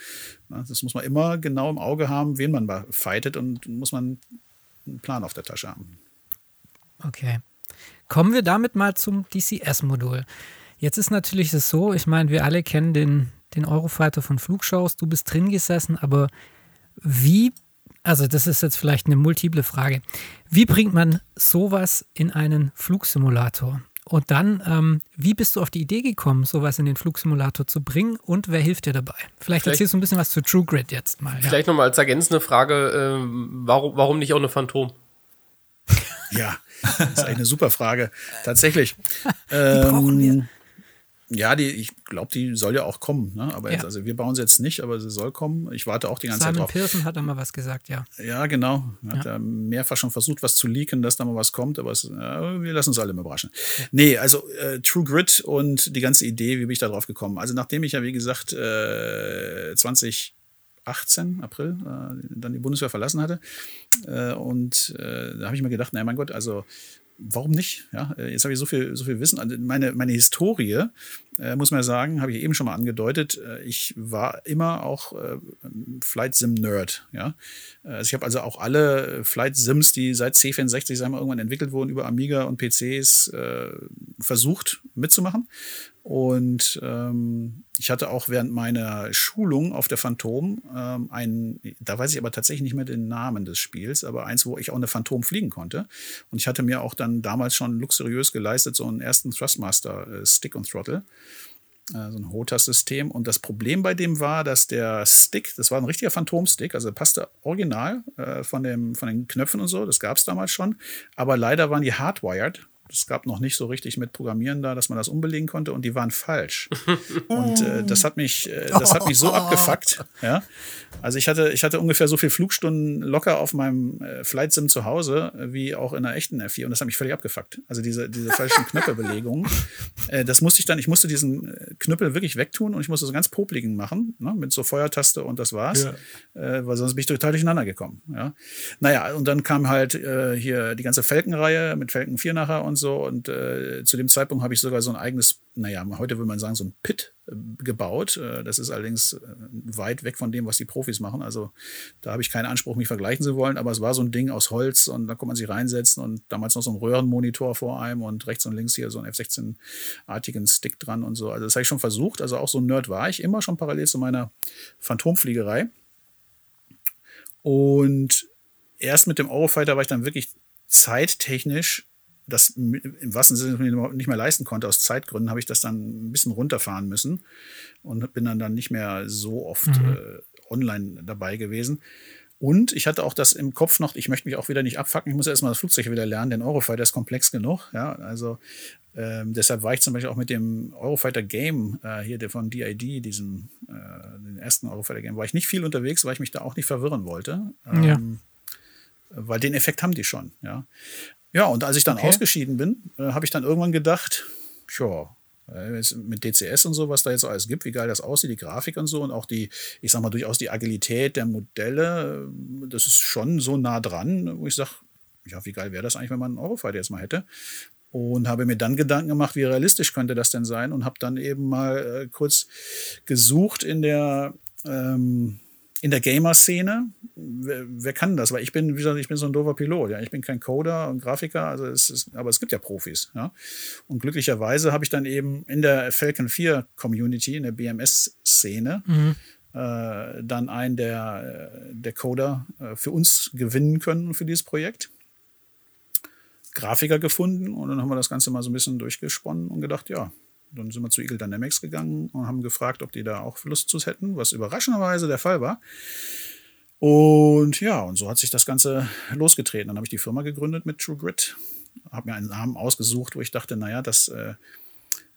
Na, das muss man immer genau im Auge haben, wen man fightet und muss man einen Plan auf der Tasche haben. Okay. Kommen wir damit mal zum DCS-Modul. Jetzt ist natürlich das so, ich meine, wir alle kennen den, den Eurofighter von Flugshows, du bist drin gesessen, aber wie, also das ist jetzt vielleicht eine multiple Frage, wie bringt man sowas in einen Flugsimulator? Und dann, ähm, wie bist du auf die Idee gekommen, sowas in den Flugsimulator zu bringen und wer hilft dir dabei? Vielleicht, vielleicht erzählst du ein bisschen was zu True Grid jetzt mal. Vielleicht ja. nochmal als ergänzende Frage, äh, warum, warum nicht auch eine Phantom? Ja, das ist eigentlich eine super Frage. Tatsächlich. Ähm, ja, die, ich glaube, die soll ja auch kommen. Ne? Aber ja. jetzt, also wir bauen sie jetzt nicht, aber sie soll kommen. Ich warte auch die ganze Simon Zeit drauf. Pearson hat da mal was gesagt, ja. Ja, genau. Hat ja. mehrfach schon versucht, was zu leaken, dass da mal was kommt, aber es, ja, wir lassen uns alle mal überraschen. Ja. Nee, also äh, True Grit und die ganze Idee, wie bin ich da drauf gekommen? Also nachdem ich ja, wie gesagt, äh, 20 18, April, äh, dann die Bundeswehr verlassen hatte. Äh, und äh, da habe ich mir gedacht, naja, mein Gott, also warum nicht? Ja, äh, jetzt habe ich so viel, so viel Wissen. Also meine, meine Historie, äh, muss man sagen, habe ich eben schon mal angedeutet. Äh, ich war immer auch äh, Flight Sim Nerd. Ja, also ich habe also auch alle Flight Sims, die seit C64 sagen wir, irgendwann entwickelt wurden über Amiga und PCs, äh, versucht mitzumachen. Und ähm, ich hatte auch während meiner Schulung auf der Phantom ähm, ein, da weiß ich aber tatsächlich nicht mehr den Namen des Spiels, aber eins, wo ich auch eine Phantom fliegen konnte. Und ich hatte mir auch dann damals schon luxuriös geleistet, so einen ersten Thrustmaster äh, Stick und Throttle. Äh, so ein HOTAS-System. Und das Problem bei dem war, dass der Stick, das war ein richtiger Phantom-Stick, also passte original äh, von, dem, von den Knöpfen und so, das gab es damals schon. Aber leider waren die hardwired es gab noch nicht so richtig mit Programmieren da, dass man das umbelegen konnte und die waren falsch. und äh, das hat mich, äh, das hat mich so abgefuckt. Ja? Also ich hatte, ich hatte ungefähr so viele Flugstunden locker auf meinem äh, Flight Sim zu Hause wie auch in einer echten F4 und das hat mich völlig abgefuckt. Also diese, diese falschen Knöppelbelegungen. Äh, das musste ich dann, ich musste diesen äh, Knüppel wirklich wegtun und ich musste so ganz popligen machen, ne? mit so Feuertaste und das war's. Ja. Äh, weil sonst bin ich total durcheinander gekommen. Ja? Naja, und dann kam halt äh, hier die ganze Falcon-Reihe mit Falcon 4 nachher und so. Und äh, zu dem Zeitpunkt habe ich sogar so ein eigenes, naja, heute würde man sagen, so ein Pit äh, gebaut. Äh, das ist allerdings äh, weit weg von dem, was die Profis machen. Also da habe ich keinen Anspruch, mich vergleichen zu wollen. Aber es war so ein Ding aus Holz und da konnte man sich reinsetzen und damals noch so ein Röhrenmonitor vor einem und rechts und links hier so ein F-16-artigen Stick dran und so. Also das habe ich schon versucht. Also auch so ein Nerd war ich immer schon parallel zu meiner Phantomfliegerei. Und erst mit dem Eurofighter war ich dann wirklich zeittechnisch das im wahrsten Sinne nicht mehr leisten konnte, aus Zeitgründen, habe ich das dann ein bisschen runterfahren müssen und bin dann, dann nicht mehr so oft mhm. äh, online dabei gewesen. Und ich hatte auch das im Kopf noch, ich möchte mich auch wieder nicht abfacken, ich muss erstmal das Flugzeug wieder lernen, denn Eurofighter ist komplex genug. Ja, also ähm, deshalb war ich zum Beispiel auch mit dem Eurofighter Game, äh, hier der von DID, diesem äh, den ersten Eurofighter Game, war ich nicht viel unterwegs, weil ich mich da auch nicht verwirren wollte. Ähm, ja. Weil den Effekt haben die schon, ja. Ja, und als ich dann okay. ausgeschieden bin, äh, habe ich dann irgendwann gedacht, ja, äh, mit DCS und so, was da jetzt alles gibt, wie geil das aussieht, die Grafik und so und auch die, ich sag mal, durchaus die Agilität der Modelle, äh, das ist schon so nah dran, wo ich sage, ja, wie geil wäre das eigentlich, wenn man einen Eurofighter jetzt mal hätte. Und habe mir dann Gedanken gemacht, wie realistisch könnte das denn sein und habe dann eben mal äh, kurz gesucht in der ähm, in der Gamer-Szene, wer, wer, kann das? Weil ich bin, wie gesagt, ich bin so ein doofer Pilot, ja. Ich bin kein Coder und Grafiker, also es ist, aber es gibt ja Profis, ja. Und glücklicherweise habe ich dann eben in der Falcon 4 Community, in der BMS-Szene, mhm. äh, dann einen der, der Coder äh, für uns gewinnen können für dieses Projekt. Grafiker gefunden und dann haben wir das Ganze mal so ein bisschen durchgesponnen und gedacht, ja, dann sind wir zu Eagle Dynamics gegangen und haben gefragt, ob die da auch Lust zu hätten, was überraschenderweise der Fall war. Und ja, und so hat sich das Ganze losgetreten. Dann habe ich die Firma gegründet mit True Grit, habe mir einen Namen ausgesucht, wo ich dachte, naja, das, äh,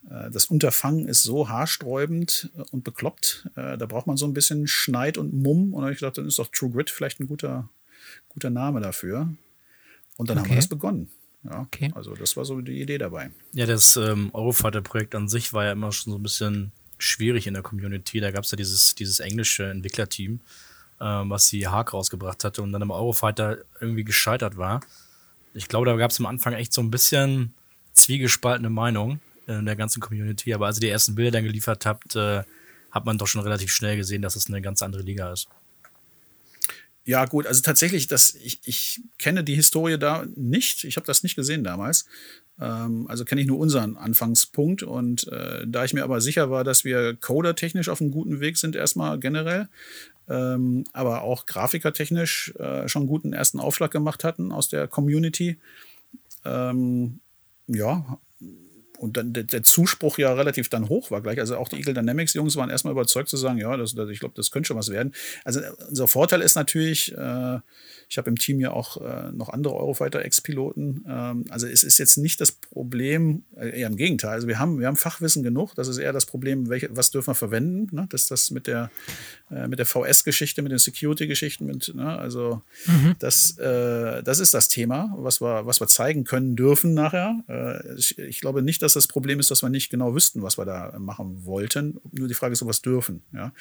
äh, das Unterfangen ist so haarsträubend und bekloppt. Äh, da braucht man so ein bisschen Schneid und Mumm. Und dann habe ich gedacht, dann ist doch True Grit vielleicht ein guter, guter Name dafür. Und dann okay. haben wir das begonnen. Ja, okay. Also das war so die Idee dabei. Ja, das ähm, Eurofighter-Projekt an sich war ja immer schon so ein bisschen schwierig in der Community. Da gab es ja dieses, dieses englische Entwicklerteam, ähm, was die Hack rausgebracht hatte und dann im Eurofighter irgendwie gescheitert war. Ich glaube, da gab es am Anfang echt so ein bisschen zwiegespaltene Meinung in der ganzen Community. Aber als ihr die ersten Bilder dann geliefert habt, äh, hat man doch schon relativ schnell gesehen, dass es eine ganz andere Liga ist. Ja, gut, also tatsächlich, das, ich, ich kenne die Historie da nicht. Ich habe das nicht gesehen damals. Ähm, also kenne ich nur unseren Anfangspunkt. Und äh, da ich mir aber sicher war, dass wir codertechnisch auf einem guten Weg sind, erstmal generell, ähm, aber auch grafikertechnisch äh, schon einen guten ersten Aufschlag gemacht hatten aus der Community. Ähm, ja, und dann der, Zuspruch ja relativ dann hoch war gleich. Also auch die Eagle Dynamics Jungs waren erstmal überzeugt zu sagen, ja, das, ich glaube, das könnte schon was werden. Also unser Vorteil ist natürlich, äh, ich habe im Team ja auch äh, noch andere Eurofighter-Ex-Piloten. Ähm, also es ist jetzt nicht das Problem, äh, eher im Gegenteil. Also wir haben, wir haben Fachwissen genug. Das ist eher das Problem, welche, was dürfen wir verwenden. Ne? Das ist das mit der, äh, mit der VS-Geschichte, mit den Security-Geschichten. ne? Also mhm. das, äh, das ist das Thema, was wir, was wir zeigen können dürfen nachher. Äh, ich, ich, glaube nicht, dass das Problem ist, dass wir nicht genau wüssten, was wir da machen wollten. Nur die Frage ist, ob wir es dürfen. Ja?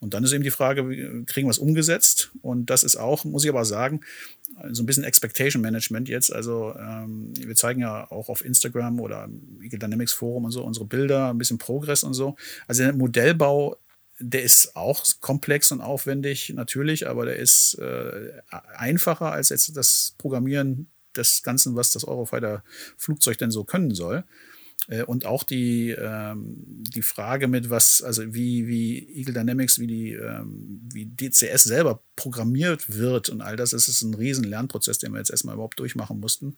Und dann ist eben die Frage, kriegen wir es umgesetzt? Und das ist auch, muss ich aber sagen, so ein bisschen Expectation Management jetzt. Also ähm, wir zeigen ja auch auf Instagram oder Eagle Dynamics Forum und so unsere Bilder, ein bisschen Progress und so. Also der Modellbau, der ist auch komplex und aufwendig natürlich, aber der ist äh, einfacher als jetzt das Programmieren des Ganzen, was das Eurofighter Flugzeug denn so können soll. Äh, und auch die, ähm, die Frage mit was, also wie, wie Eagle Dynamics, wie die, ähm, wie DCS selber programmiert wird und all das, ist ein riesen Lernprozess, den wir jetzt erstmal überhaupt durchmachen mussten.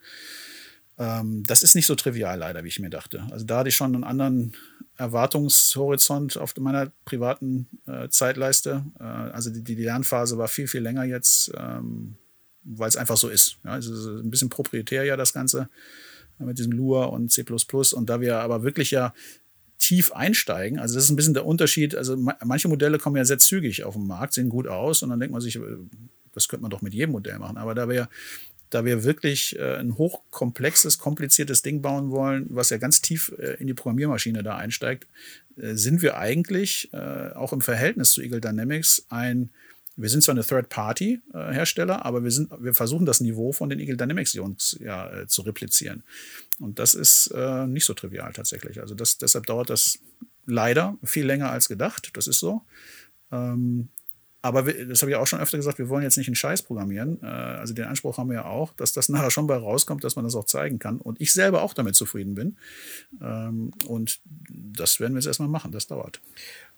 Ähm, das ist nicht so trivial leider, wie ich mir dachte. Also da hatte ich schon einen anderen Erwartungshorizont auf meiner privaten äh, Zeitleiste. Äh, also die, die Lernphase war viel, viel länger jetzt, ähm, weil es einfach so ist. Ja, also ein bisschen proprietär ja das Ganze mit diesem Lua und C++. Und da wir aber wirklich ja tief einsteigen, also das ist ein bisschen der Unterschied. Also manche Modelle kommen ja sehr zügig auf den Markt, sehen gut aus und dann denkt man sich, äh, das könnte man doch mit jedem Modell machen. Aber da wir da wir wirklich äh, ein hochkomplexes, kompliziertes Ding bauen wollen, was ja ganz tief äh, in die Programmiermaschine da einsteigt, sind wir eigentlich auch im Verhältnis zu Eagle Dynamics ein, wir sind zwar eine Third-Party-Hersteller, äh, aber wir, sind, wir versuchen das Niveau von den Eagle Dynamics-Jungs ja, äh, zu replizieren. Und das ist nicht so trivial tatsächlich. Also das, deshalb dauert das leider viel länger als gedacht. Das ist so. Ähm, aber wir, das habe ich auch schon öfter gesagt, wir wollen jetzt nicht einen Scheiß programmieren. Äh, also den Anspruch haben wir ja auch, dass das nachher schon bei rauskommt, dass man das auch zeigen kann. Und ich selber auch damit zufrieden bin. Ähm, und das werden wir jetzt erstmal machen. Das dauert.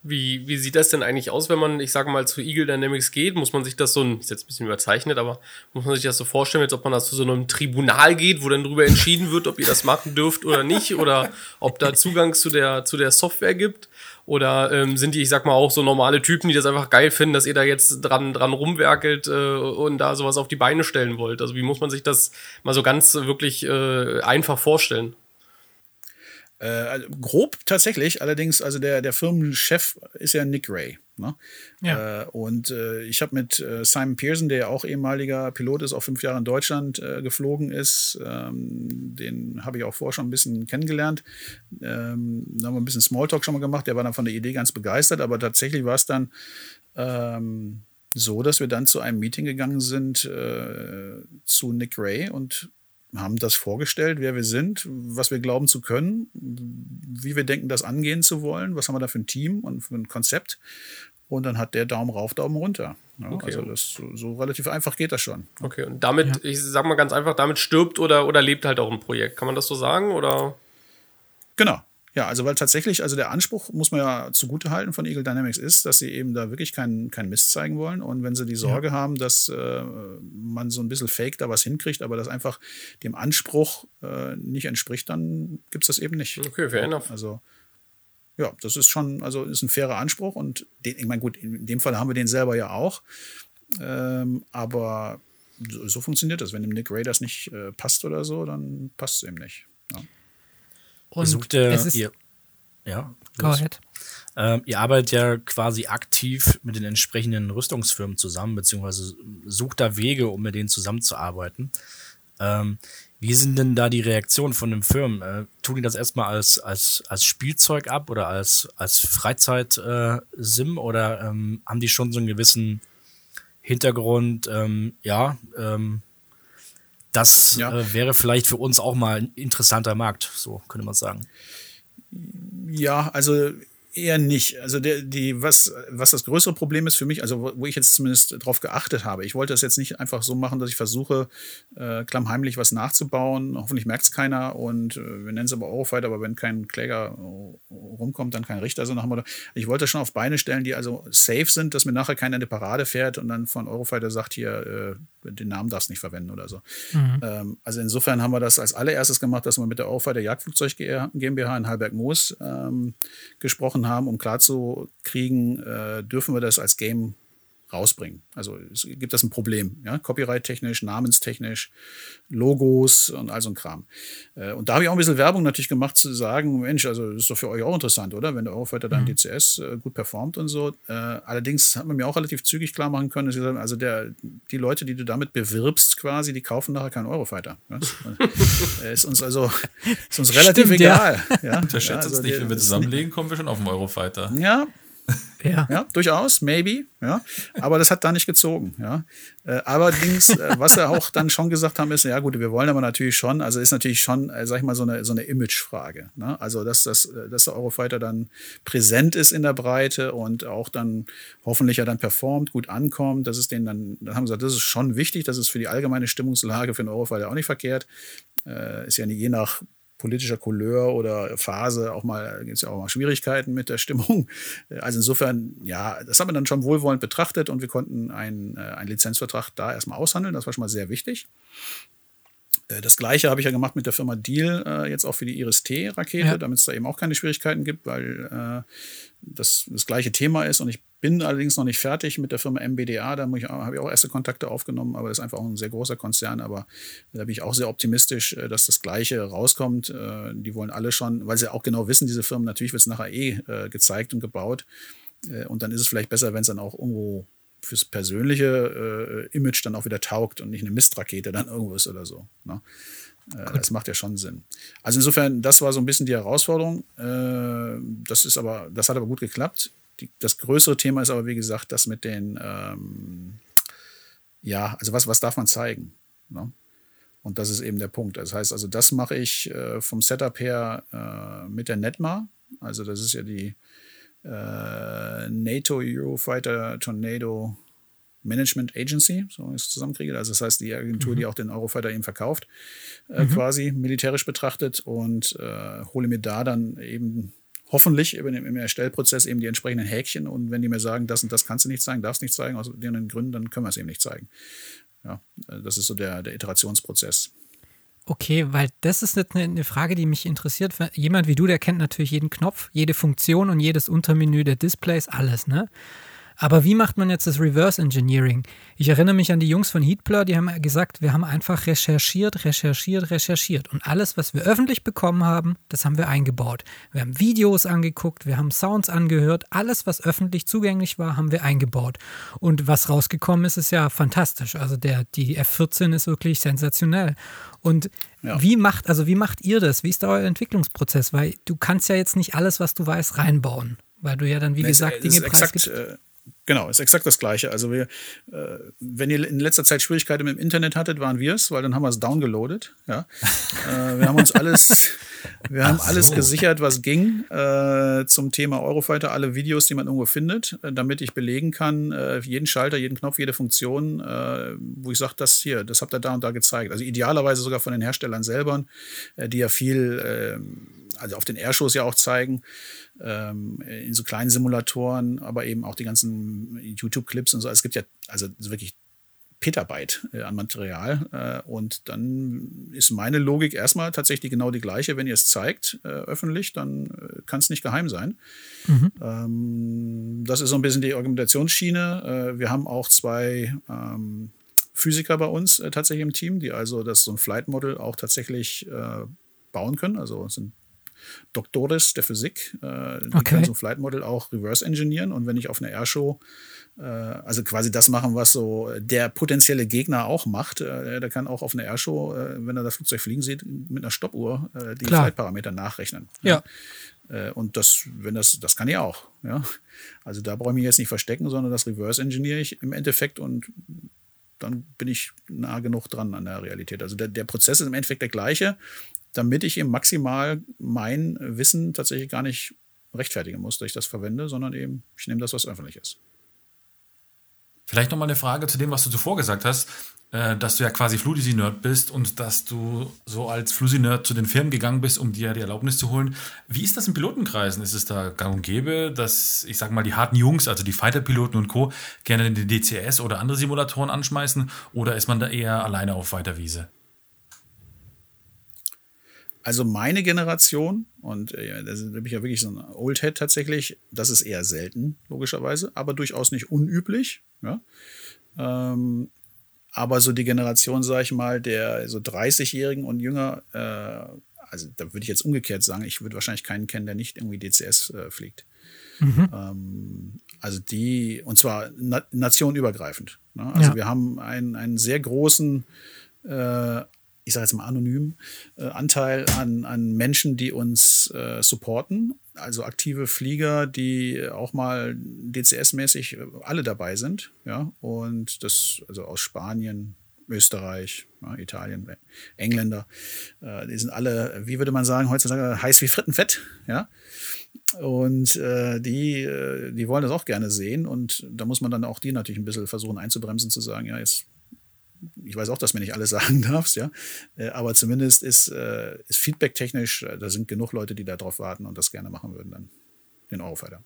Wie, wie sieht das denn eigentlich aus, wenn man, ich sage mal, zu Eagle Dynamics geht? Muss man sich das so ist jetzt ein bisschen überzeichnet, aber muss man sich das so vorstellen, als ob man da zu so einem Tribunal geht, wo dann darüber entschieden wird, ob ihr das machen dürft oder nicht, oder ob da Zugang zu der, zu der Software gibt? Oder ähm, sind die, ich sag mal, auch so normale Typen, die das einfach geil finden, dass ihr da jetzt dran, dran rumwerkelt äh, und da sowas auf die Beine stellen wollt? Also wie muss man sich das mal so ganz wirklich äh, einfach vorstellen? Äh, also grob tatsächlich, allerdings, also der, der Firmenchef ist ja Nick Ray. Ne? Ja. Äh, und äh, ich habe mit äh, Simon Pearson, der ja auch ehemaliger Pilot ist, auch fünf Jahre in Deutschland äh, geflogen ist, ähm, den habe ich auch vorher schon ein bisschen kennengelernt. Ähm, da haben wir ein bisschen Smalltalk schon mal gemacht. Der war dann von der Idee ganz begeistert, aber tatsächlich war es dann ähm, so, dass wir dann zu einem Meeting gegangen sind äh, zu Nick Ray und haben das vorgestellt, wer wir sind, was wir glauben zu können, wie wir denken, das angehen zu wollen, was haben wir da für ein Team und für ein Konzept. Und dann hat der Daumen rauf, Daumen runter. Ja, okay. Also das, so, so, relativ einfach geht das schon. Okay, und damit, ja. ich sag mal ganz einfach, damit stirbt oder, oder lebt halt auch ein Projekt. Kann man das so sagen? Oder? Genau, ja, also weil tatsächlich, also der Anspruch, muss man ja zugutehalten von Eagle Dynamics ist, dass sie eben da wirklich keinen kein Mist zeigen wollen. Und wenn sie die Sorge ja. haben, dass äh, man so ein bisschen fake da was hinkriegt, aber das einfach dem Anspruch äh, nicht entspricht, dann gibt es das eben nicht. Okay, fair enough. Also ja, das ist schon, also ist ein fairer Anspruch und den, ich meine, gut, in dem Fall haben wir den selber ja auch. Ähm, aber so, so, funktioniert das. Wenn dem Nick Ray das nicht äh, passt oder so, dann passt es eben nicht. Ja. Und Sucht ihr, es ist, ihr, ja, go ahead. Ähm, ihr arbeitet ja quasi aktiv mit den entsprechenden Rüstungsfirmen zusammen, beziehungsweise sucht da Wege, um mit denen zusammenzuarbeiten. Ähm, wie sind denn da die Reaktionen von den Firmen? Äh, tun die das erstmal als, als, als Spielzeug ab oder als, als Freizeit-Sim äh, oder ähm, haben die schon so einen gewissen Hintergrund? Ähm, ja, ähm, das ja. äh, wäre vielleicht für uns auch mal ein interessanter Markt, so könnte man sagen. Ja, also eher nicht. Also der, die, was, was das größere Problem ist für mich, also wo, ich jetzt zumindest drauf geachtet habe, ich wollte das jetzt nicht einfach so machen, dass ich versuche, äh, klammheimlich was nachzubauen. Hoffentlich merkt es keiner und äh, wir nennen es aber Eurofighter, aber wenn kein Kläger rumkommt, dann kein Richter. So nach dem ich wollte schon auf Beine stellen, die also safe sind, dass mir nachher keiner in die Parade fährt und dann von Eurofighter sagt, hier, äh, den Namen darfst du nicht verwenden oder so. Mhm. Ähm, also insofern haben wir das als allererstes gemacht, dass wir mit der Eurofighter Jagdflugzeug GmbH in Halberg-Moos ähm, gesprochen haben, um klarzukriegen, äh, dürfen wir das als Game rausbringen. Also es gibt das ein Problem, ja, copyright-technisch, namenstechnisch, Logos und all so ein Kram. Äh, und da habe ich auch ein bisschen Werbung natürlich gemacht, zu sagen, Mensch, also das ist doch für euch auch interessant, oder? Wenn der Aufweiter dann mhm. DCS äh, gut performt und so. Äh, allerdings hat man mir auch relativ zügig klar machen können, dass ich sagen, also der, die Leute, die du damit bewirbst quasi, die kaufen nachher keinen Eurofighter. Ist uns also ist uns relativ Stimmt, egal. Ja. ja? Unterschätzt ja, also uns nicht, wenn wir zusammenlegen, kommen wir schon auf den Eurofighter. Ja, ja. ja, durchaus, maybe, ja. Aber das hat da nicht gezogen, ja. Äh, allerdings, äh, was wir auch dann schon gesagt haben, ist, ja gut, wir wollen aber natürlich schon, also ist natürlich schon, äh, sag ich mal, so eine, so eine Imagefrage. Ne? Also, dass, das, äh, dass der Eurofighter dann präsent ist in der Breite und auch dann hoffentlich ja dann performt, gut ankommt. Das ist denen dann, dann haben sie gesagt, das ist schon wichtig, das ist für die allgemeine Stimmungslage für den Eurofighter auch nicht verkehrt. Ist ja je nach politischer Couleur oder Phase auch mal, gibt es ja auch mal Schwierigkeiten mit der Stimmung. Also insofern, ja, das haben wir dann schon wohlwollend betrachtet und wir konnten einen, äh, einen Lizenzvertrag da erstmal aushandeln. Das war schon mal sehr wichtig. Äh, das gleiche habe ich ja gemacht mit der Firma Deal, äh, jetzt auch für die Iris-T-Rakete, ja. damit es da eben auch keine Schwierigkeiten gibt, weil äh, das das gleiche Thema ist. Und ich bin allerdings noch nicht fertig mit der Firma MBDA. Da habe ich auch erste Kontakte aufgenommen, aber das ist einfach auch ein sehr großer Konzern. Aber da bin ich auch sehr optimistisch, äh, dass das Gleiche rauskommt. Äh, die wollen alle schon, weil sie auch genau wissen, diese Firmen, natürlich wird es nachher eh äh, gezeigt und gebaut. Und dann ist es vielleicht besser, wenn es dann auch irgendwo fürs persönliche äh, Image dann auch wieder taugt und nicht eine Mistrakete dann irgendwo ist oder so. Ne? Äh, das macht ja schon Sinn. Also insofern, das war so ein bisschen die Herausforderung. Äh, das ist aber, das hat aber gut geklappt. Die, das größere Thema ist aber, wie gesagt, das mit den, ähm, ja, also was, was darf man zeigen? Ne? Und das ist eben der Punkt. Das heißt, also das mache ich äh, vom Setup her äh, mit der Netma. Also das ist ja die äh, NATO Eurofighter Tornado Management Agency, so ich es zusammenkriege. Also das heißt die Agentur, mhm. die auch den Eurofighter eben verkauft, äh, mhm. quasi militärisch betrachtet und äh, hole mir da dann eben hoffentlich im Erstellprozess eben die entsprechenden Häkchen und wenn die mir sagen, das und das kannst du nicht zeigen, darfst nicht zeigen, aus den Gründen, dann können wir es eben nicht zeigen. Ja, äh, das ist so der, der Iterationsprozess. Okay, weil das ist eine Frage, die mich interessiert. Jemand wie du, der kennt natürlich jeden Knopf, jede Funktion und jedes Untermenü der Displays, alles, ne? Aber wie macht man jetzt das Reverse Engineering? Ich erinnere mich an die Jungs von Heatblur, die haben gesagt, wir haben einfach recherchiert, recherchiert, recherchiert. Und alles, was wir öffentlich bekommen haben, das haben wir eingebaut. Wir haben Videos angeguckt, wir haben Sounds angehört, alles, was öffentlich zugänglich war, haben wir eingebaut. Und was rausgekommen ist, ist ja fantastisch. Also der, die F14 ist wirklich sensationell. Und ja. wie macht, also wie macht ihr das? Wie ist da euer Entwicklungsprozess? Weil du kannst ja jetzt nicht alles, was du weißt, reinbauen. Weil du ja dann, wie nee, gesagt, Dinge preisgibst. Äh Genau, ist exakt das Gleiche. Also wir, äh, wenn ihr in letzter Zeit Schwierigkeiten mit dem Internet hattet, waren wir es, weil dann haben wir es downgeloadet. Ja, äh, wir haben uns alles, wir haben so. alles gesichert, was ging äh, zum Thema Eurofighter, alle Videos, die man irgendwo findet, äh, damit ich belegen kann, äh, jeden Schalter, jeden Knopf, jede Funktion, äh, wo ich sage, das hier, das habt ihr da und da gezeigt. Also idealerweise sogar von den Herstellern selber, die ja viel, also auf den Airshows ja auch zeigen ähm, in so kleinen Simulatoren, aber eben auch die ganzen YouTube-Clips und so. Es gibt ja also wirklich Petabyte äh, an Material. Äh, und dann ist meine Logik erstmal tatsächlich genau die gleiche. Wenn ihr es zeigt äh, öffentlich, dann äh, kann es nicht geheim sein. Mhm. Ähm, das ist so ein bisschen die Argumentationsschiene. Äh, wir haben auch zwei ähm, Physiker bei uns äh, tatsächlich im Team, die also das so ein Flight Model auch tatsächlich bauen können. Also es sind Doktores der Physik. Äh, die okay. können so ein Flight Model auch reverse engineeren. Und wenn ich auf einer Airshow, äh, also quasi das machen, was so der potenzielle Gegner auch macht, äh, der kann auch auf einer Airshow, äh, wenn er das Flugzeug fliegen sieht, mit einer Stoppuhr äh, die Flight-Parameter nachrechnen. Ja. ja. Äh, und das, wenn das, das kann ich auch. Ja. Also da brauche ich mich jetzt nicht verstecken, sondern das reverse engineere ich im Endeffekt und dann bin ich nah genug dran an der Realität. Also der, der Prozess ist im Endeffekt der gleiche damit ich eben maximal mein Wissen tatsächlich gar nicht rechtfertigen muss, dass ich das verwende, sondern eben, ich nehme das, was öffentlich ist. Vielleicht nochmal eine Frage zu dem, was du zuvor gesagt hast, äh, dass du ja quasi Flusi-Nerd bist und dass du so als Flusi-Nerd zu den Firmen gegangen bist, um dir die Erlaubnis zu holen. Wie ist das in Pilotenkreisen? Ist es da gang und gäbe, dass, ich sag mal, die harten Jungs, also die Fighter-Piloten und Co., gerne den DCS oder andere Simulatoren anschmeißen? Oder ist man da eher alleine auf weiter Wiese? Also meine Generation, und äh, da bin ich ja wirklich so ein Oldhead tatsächlich, das ist eher selten, logischerweise, aber durchaus nicht unüblich. Ja? Ähm, aber so die Generation, sage ich mal, der so 30-Jährigen und jünger, äh, also da würde ich jetzt umgekehrt sagen, ich würde wahrscheinlich keinen kennen, der nicht irgendwie DCS äh, fliegt. Mhm. Ähm, also die, und zwar na nationübergreifend. Ne? Also ja. wir haben einen, einen sehr großen äh, ich sage jetzt mal anonym, äh, Anteil an, an Menschen, die uns äh, supporten. Also aktive Flieger, die auch mal DCS-mäßig äh, alle dabei sind. Ja, und das, also aus Spanien, Österreich, ja, Italien, Engländer, äh, die sind alle, wie würde man sagen, heutzutage heiß wie Frittenfett, ja. Und äh, die, äh, die wollen das auch gerne sehen. Und da muss man dann auch die natürlich ein bisschen versuchen einzubremsen, zu sagen, ja, jetzt ich weiß auch, dass mir nicht alles sagen darfst, ja. Äh, aber zumindest ist, äh, ist Feedback technisch, äh, da sind genug Leute, die darauf warten und das gerne machen würden, dann den Eurofighter.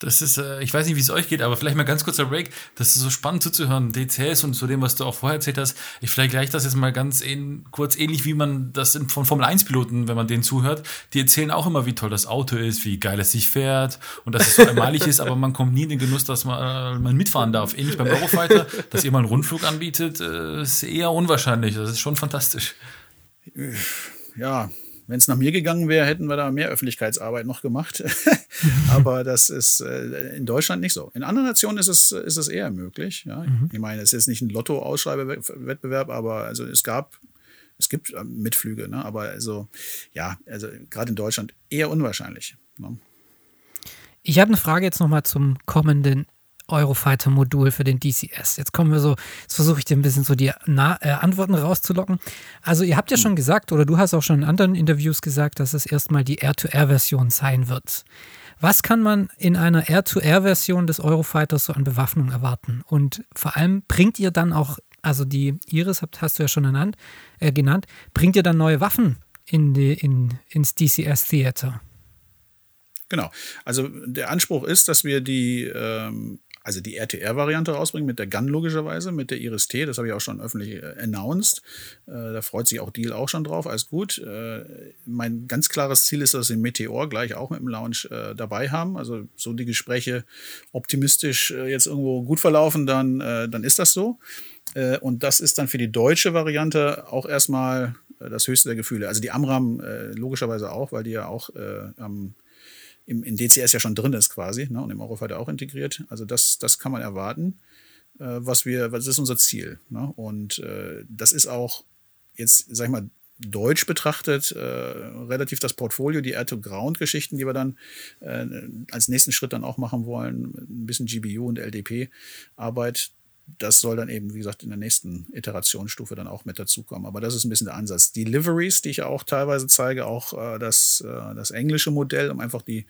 Das ist, äh, ich weiß nicht, wie es euch geht, aber vielleicht mal ganz kurzer Break. Das ist so spannend zuzuhören. DCS und zu dem, was du auch vorher erzählt hast. Ich vielleicht gleich das jetzt mal ganz ähn, kurz ähnlich, wie man das von Formel 1 Piloten, wenn man denen zuhört. Die erzählen auch immer, wie toll das Auto ist, wie geil es sich fährt und dass es so einmalig ist, aber man kommt nie in den Genuss, dass man, äh, man mitfahren darf. Ähnlich beim Eurofighter, dass ihr mal einen Rundflug anbietet, äh, ist eher unwahrscheinlich. Das ist schon fantastisch. Ja, wenn es nach mir gegangen wäre, hätten wir da mehr Öffentlichkeitsarbeit noch gemacht. Aber das ist äh, in Deutschland nicht so. In anderen Nationen ist es, ist es eher möglich. Ja? Mhm. Ich meine, es ist jetzt nicht ein Lotto-Ausschreibewettbewerb, aber also es gab, es gibt äh, Mitflüge, ne? aber also, ja, also gerade in Deutschland eher unwahrscheinlich. Ne? Ich habe eine Frage jetzt nochmal zum kommenden Eurofighter-Modul für den DCS. Jetzt kommen wir so, jetzt versuche ich dir ein bisschen so die Na äh, Antworten rauszulocken. Also ihr habt ja schon gesagt, oder du hast auch schon in anderen Interviews gesagt, dass es erstmal die Air-to-Air-Version sein wird. Was kann man in einer Air-to-Air-Version des Eurofighters so an Bewaffnung erwarten? Und vor allem bringt ihr dann auch, also die Iris habt, hast du ja schon genannt, äh, genannt, bringt ihr dann neue Waffen in die, in, ins DCS Theater? Genau. Also der Anspruch ist, dass wir die ähm, also die RTR-Variante rausbringen mit der Gun logischerweise, mit der Iris T. Das habe ich auch schon öffentlich äh, announced. Äh, da freut sich auch Deal auch schon drauf. Alles gut. Äh, mein ganz klares Ziel ist, dass wir Meteor gleich auch mit dem Launch äh, dabei haben. Also so die Gespräche optimistisch äh, jetzt irgendwo gut verlaufen, dann, äh, dann ist das so. und das ist dann für die deutsche Variante auch erstmal das höchste der Gefühle. Also die Amram logischerweise auch, weil die ja auch am im, in DCS ja schon drin ist quasi ne, und im Eurofighter auch integriert. Also das, das kann man erwarten, äh, was wir, was ist unser Ziel. Ne? Und äh, das ist auch jetzt, sag ich mal, deutsch betrachtet äh, relativ das Portfolio, die Air-to-Ground-Geschichten, die wir dann äh, als nächsten Schritt dann auch machen wollen, ein bisschen GBU und LDP-Arbeit, das soll dann eben, wie gesagt, in der nächsten Iterationsstufe dann auch mit dazukommen. Aber das ist ein bisschen der Ansatz. Die Liveries, die ich auch teilweise zeige, auch äh, das, äh, das englische Modell, um einfach die,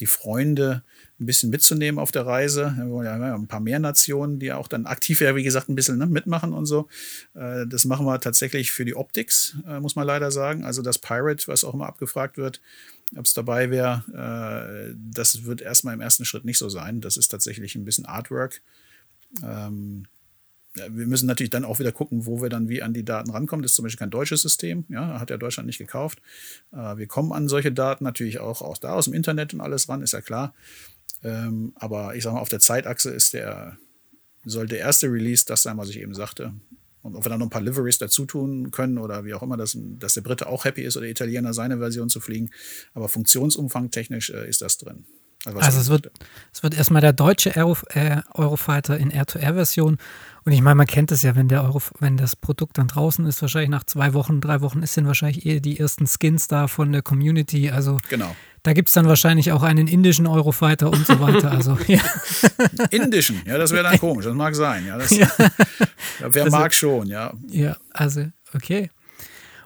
die Freunde ein bisschen mitzunehmen auf der Reise. Wir haben ja ein paar mehr Nationen, die auch dann aktiv ja, wie gesagt, ein bisschen ne, mitmachen und so. Äh, das machen wir tatsächlich für die Optics, äh, muss man leider sagen. Also das Pirate, was auch immer abgefragt wird, ob es dabei wäre, äh, das wird erstmal im ersten Schritt nicht so sein. Das ist tatsächlich ein bisschen Artwork. Ähm, wir müssen natürlich dann auch wieder gucken, wo wir dann wie an die Daten rankommen. Das ist zum Beispiel kein deutsches System, ja, hat ja Deutschland nicht gekauft. Äh, wir kommen an solche Daten natürlich auch aus da aus dem Internet und alles ran, ist ja klar. Ähm, aber ich sage mal, auf der Zeitachse ist der, soll der erste Release das sein, was ich eben sagte. Und ob wir dann noch ein paar Liveries dazu tun können oder wie auch immer, dass, dass der Brite auch happy ist oder der Italiener seine Version zu fliegen. Aber funktionsumfang technisch äh, ist das drin. Also, also es, wird, es wird erstmal der deutsche Aero, äh, Eurofighter in R2R-Version. Und ich meine, man kennt es ja, wenn, der Euro, wenn das Produkt dann draußen ist, wahrscheinlich nach zwei Wochen, drei Wochen ist sind wahrscheinlich eher die ersten Skins da von der Community. Also genau. da gibt es dann wahrscheinlich auch einen indischen Eurofighter und so weiter. Also, ja. Indischen, ja, das wäre dann komisch, das mag sein. Ja, das, ja. Wer also, mag schon, ja. Ja, also, okay.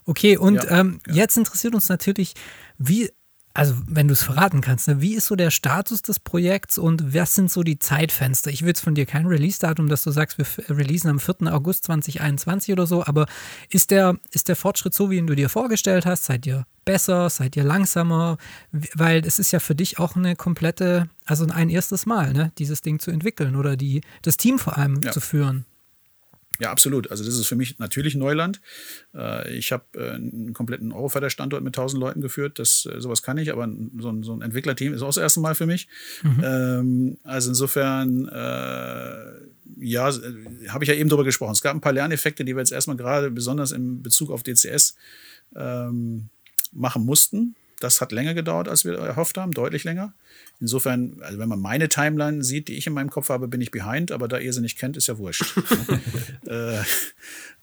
Okay, und ja, ähm, jetzt interessiert uns natürlich, wie also wenn du es verraten kannst, ne, wie ist so der Status des Projekts und was sind so die Zeitfenster? Ich will jetzt von dir kein Release-Datum, dass du sagst, wir releasen am 4. August 2021 oder so, aber ist der, ist der Fortschritt so, wie ihn du dir vorgestellt hast? Seid ihr besser? Seid ihr langsamer? Weil es ist ja für dich auch eine komplette, also ein erstes Mal, ne, dieses Ding zu entwickeln oder die, das Team vor allem ja. zu führen. Ja, absolut. Also das ist für mich natürlich Neuland. Äh, ich habe äh, einen kompletten Eurofighter-Standort mit 1000 Leuten geführt. Das, äh, sowas kann ich, aber so ein, so ein Entwicklerteam ist auch das erste Mal für mich. Mhm. Ähm, also insofern, ja, habe ich ja eben drüber gesprochen. Es gab ein paar Lerneffekte, die wir jetzt erstmal gerade besonders in Bezug auf DCS ähm, machen mussten. Das hat länger gedauert, als wir erhofft haben, deutlich länger. Insofern, also wenn man meine Timeline sieht, die ich in meinem Kopf habe, bin ich behind, aber da ihr sie nicht kennt, ist ja wurscht. äh,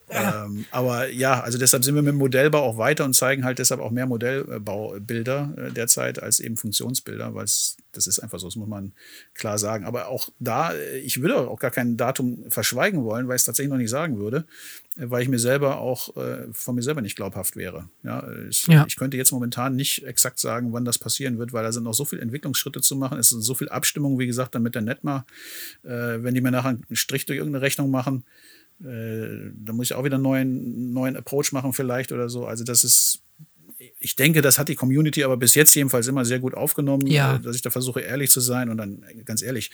ähm, aber ja, also deshalb sind wir mit dem Modellbau auch weiter und zeigen halt deshalb auch mehr Modellbaubilder äh, derzeit als eben Funktionsbilder, weil es, das ist einfach so, das muss man klar sagen. Aber auch da, äh, ich würde auch gar kein Datum verschweigen wollen, weil ich es tatsächlich noch nicht sagen würde, äh, weil ich mir selber auch äh, von mir selber nicht glaubhaft wäre. Ja, ich, ja. ich könnte jetzt momentan nicht exakt sagen, wann das passieren wird, weil da sind noch so viele Entwicklungsschritte zu machen. Es sind so viel Abstimmung, wie gesagt, dann mit der Netma. Äh, wenn die mir nachher einen Strich durch irgendeine Rechnung machen, Äh, da muss ich auch wieder einen neuen, neuen Approach machen vielleicht oder so. Also das ist, ich denke, das hat die Community aber bis jetzt jedenfalls immer sehr gut aufgenommen, ja. Äh, dass ich da versuche, ehrlich zu sein und dann ganz ehrlich,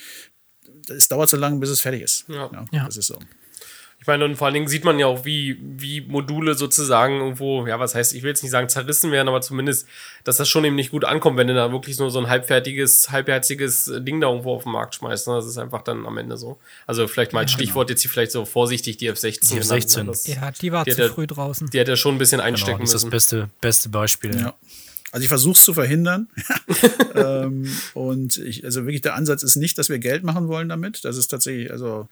es dauert so lange, bis es fertig ist. Ja. ja, ja. Das ist so. Ich meine, und vor allen Dingen sieht man ja auch, wie, wie Module sozusagen irgendwo, ja, was heißt, ich will jetzt nicht sagen zerrissen werden, aber zumindest, dass das schon eben nicht gut ankommt, wenn du da wirklich nur so ein halbfertiges, halbherziges Ding da irgendwo auf den Markt schmeißt. Ne? Das ist einfach dann am Ende so. Also vielleicht mal als Ja, genau. Stichwort jetzt hier vielleicht so vorsichtig die F16. Die F16. ne? Das, Ja, die war Die zu früh draußen. Die hat ja schon ein bisschen Genau, einstecken das ist das müssen. beste, beste Beispiel. Ja. Also ich versuche es zu verhindern. ähm, und ich, also wirklich der Ansatz ist nicht, dass wir Geld machen wollen damit. Das ist tatsächlich, also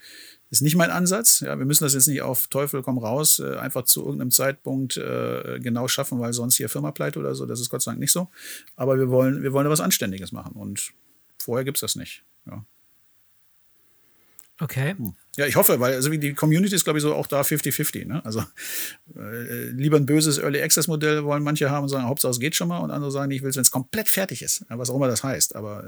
ist nicht mein Ansatz. Ja, wir müssen das jetzt nicht auf Teufel komm raus äh, einfach zu irgendeinem Zeitpunkt äh, genau schaffen, weil sonst hier Firma pleite oder so. Das ist Gott sei Dank nicht so. Aber wir wollen, wir wollen da was Anständiges machen. Und vorher gibt's das nicht. Ja. Okay. Ja, ich hoffe, weil also wie die Community ist, glaube ich, so auch da 50-50. Ne? Also äh, lieber ein böses Early Access Modell wollen manche haben und sagen, Hauptsache es geht schon mal und andere sagen, ich will es, wenn es komplett fertig ist, ja, was auch immer das heißt. Aber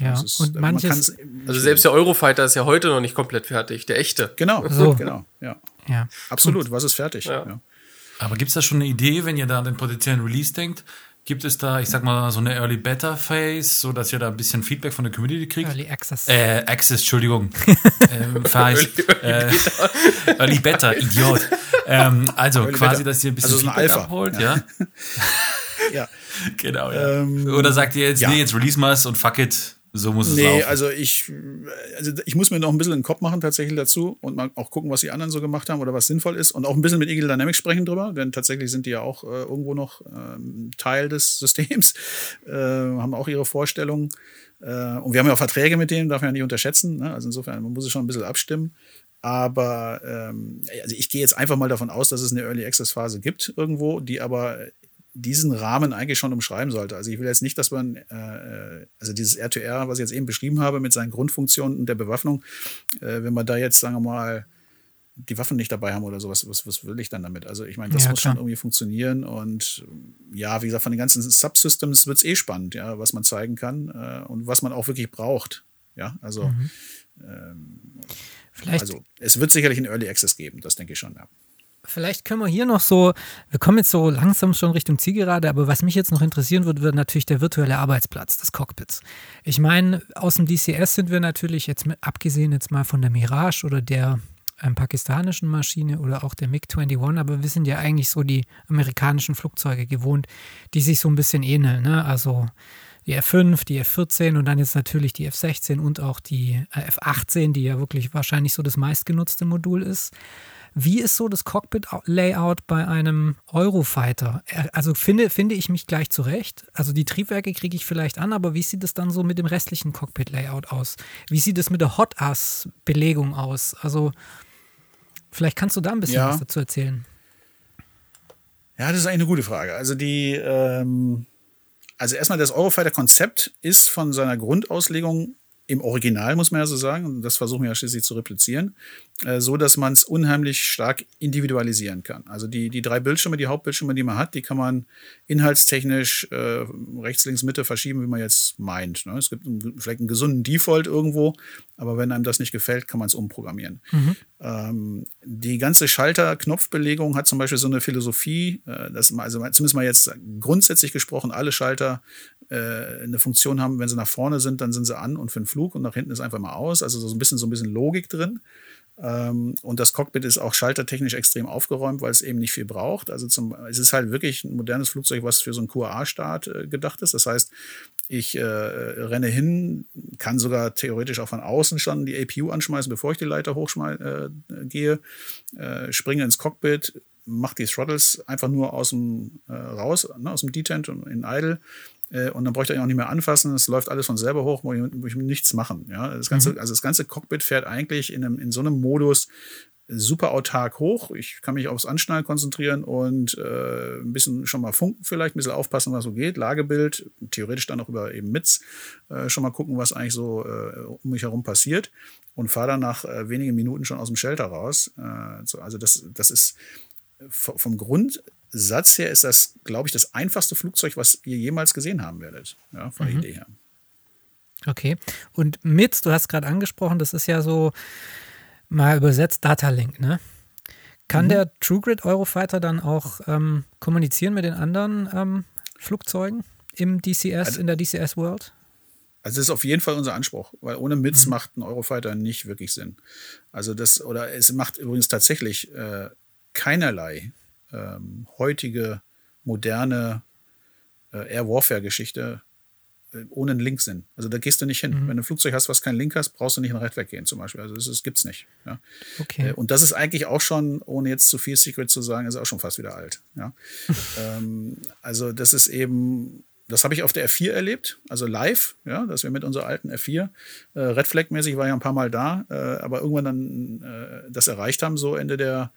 äh, Ja. es ist, Und man manches. Also selbst der Eurofighter ist ja heute noch nicht komplett fertig, der echte. genau, So. genau, ja, Ja. absolut. Was ist fertig? Ja. Ja. Aber gibt es da schon eine Idee, wenn ihr da an den potenziellen Release denkt? Gibt es da, ich sag mal, so eine Early Beta Phase, so dass ihr da ein bisschen Feedback von der Community kriegt? Early Access. Äh, Access, Entschuldigung. ähm, Phase. äh, Early Beta, Idiot. Ähm, also Early quasi, Beta. dass ihr ein bisschen Also Feedback Alpha. abholt, ja? ja. Genau, ja. Ähm, Oder sagt ihr jetzt, ja. nee, jetzt release mal's und fuck it, so muss es Nee, laufen. also ich, also ich muss mir noch ein bisschen den Kopf machen tatsächlich dazu und mal auch gucken, was die anderen so gemacht haben oder was sinnvoll ist und auch ein bisschen mit Eagle Dynamics sprechen drüber, denn tatsächlich sind die ja auch äh, irgendwo noch ähm, Teil des Systems, äh, haben auch ihre Vorstellungen äh, und wir haben ja auch Verträge mit denen, darf man ja nicht unterschätzen, ne? also insofern, man muss es schon ein bisschen abstimmen. Aber ähm, also ich gehe jetzt einfach mal davon aus, dass es eine Early Access Phase gibt irgendwo, die aber diesen Rahmen eigentlich schon umschreiben sollte. Also ich will jetzt nicht, dass man, äh, also dieses R2R, was ich jetzt eben beschrieben habe, mit seinen Grundfunktionen und der Bewaffnung, äh, wenn wir da jetzt, sagen wir mal, die Waffen nicht dabei haben oder sowas, was, was will ich dann damit? Also ich meine, das Ja, muss klar. schon irgendwie funktionieren und ja, wie gesagt, von den ganzen Subsystems wird es eh spannend, ja, was man zeigen kann äh, und was man auch wirklich braucht. Ja, also, Vielleicht also es wird sicherlich einen Early Access geben, das denke ich schon, ja. Vielleicht können wir hier noch so, wir kommen jetzt so langsam schon Richtung Zielgerade, aber was mich jetzt noch interessieren würde, wird natürlich der virtuelle Arbeitsplatz des Cockpits. Ich meine, aus dem DCS sind wir natürlich jetzt mit, abgesehen jetzt mal von der Mirage oder der ähm, pakistanischen Maschine oder auch der MiG-21, aber wir sind ja eigentlich so die amerikanischen Flugzeuge gewohnt, die sich so ein bisschen ähneln. Ne? Also die F5, die F14 und dann jetzt natürlich die F16 und auch die äh, F18, die ja wirklich wahrscheinlich so das meistgenutzte Modul ist. Wie ist so das Cockpit-Layout bei einem Eurofighter? Also finde, finde ich mich gleich zurecht. Also die Triebwerke kriege ich vielleicht an, aber wie sieht es dann so mit dem restlichen Cockpit-Layout aus? Wie sieht es mit der Hot-Ass-Belegung aus? Also vielleicht kannst du da ein bisschen Ja. was dazu erzählen. Ja, das ist eigentlich eine gute Frage. Also die, ähm, also erstmal das Eurofighter-Konzept ist von seiner Grundauslegung im Original, muss man ja so sagen, und das versuchen wir ja schließlich zu replizieren, so dass man es unheimlich stark individualisieren kann. Also die, die drei Bildschirme, die Hauptbildschirme, die man hat, die kann man inhaltstechnisch äh, rechts, links, Mitte verschieben, wie man jetzt meint. Ne? Es gibt einen, vielleicht einen gesunden Default irgendwo, aber wenn einem das nicht gefällt, kann man es umprogrammieren. Ähm, die ganze Schalter-Knopfbelegung hat zum Beispiel so eine Philosophie, äh, dass man, also zumindest mal jetzt grundsätzlich gesprochen, alle Schalter äh, eine Funktion haben, wenn sie nach vorne sind, dann sind sie an und für den Flug und nach hinten ist einfach mal aus. Also so ein bisschen so ein bisschen Logik drin. Ähm, und das Cockpit ist auch schaltertechnisch extrem aufgeräumt, weil es eben nicht viel braucht. Also zum, es ist halt wirklich ein modernes Flugzeug, was für so einen QA-Start äh, gedacht ist. Das heißt, ich äh, renne hin, kann sogar theoretisch auch von außen schon die APU anschmeißen, bevor ich die Leiter hochgehe, äh, äh, springe ins Cockpit, mache die Throttles einfach nur aus dem äh, raus, ne, aus dem Detent und in Idle. Äh, und dann bräuchte ich auch nicht mehr anfassen. Es läuft alles von selber hoch, muss ich, muss ich nichts machen. Ja, das ganze, also das ganze Cockpit fährt eigentlich in, einem, in so einem Modus super autark hoch. Ich kann mich aufs Anschnallen konzentrieren und äh, ein bisschen schon mal funken vielleicht, ein bisschen aufpassen, was so geht. Lagebild, theoretisch dann auch über eben MITS, äh, schon mal gucken, was eigentlich so äh, um mich herum passiert und fahre dann nach äh, wenigen Minuten schon aus dem Shelter raus. Äh, so, also das, das ist vom Grundsatz her ist das, glaube ich, das einfachste Flugzeug, was ihr jemals gesehen haben werdet, ja, von der Idee her. Okay. Und MITS, du hast gerade angesprochen, das ist ja so, Mal übersetzt Data Link, ne? Kann mhm. der TrueGrid Eurofighter dann auch ähm, kommunizieren mit den anderen ähm, Flugzeugen im DCS, also, in der DCS World? Also das ist auf jeden Fall unser Anspruch, weil ohne MITS mhm. macht ein Eurofighter nicht wirklich Sinn. Also das, oder es macht übrigens tatsächlich äh, keinerlei ähm, heutige, moderne äh, Air Warfare-Geschichte äh, ohne einen Link Sinn. Also da gehst du nicht hin. Mhm. Wenn du ein Flugzeug hast, was keinen Link hast, brauchst du nicht nach Redwerk gehen zum Beispiel. Also das, das gibt's nicht. Ja. Okay. Äh, und das ist eigentlich auch schon, ohne jetzt zu viel Secret zu sagen, ist auch schon fast wieder alt. Ja. ähm, also das ist eben das habe ich auf der F4 erlebt, also live, ja, dass wir mit unserer alten F4, äh, Red Flag-mäßig war ja ein paar Mal da, äh, aber irgendwann dann äh, das erreicht haben, so Ende der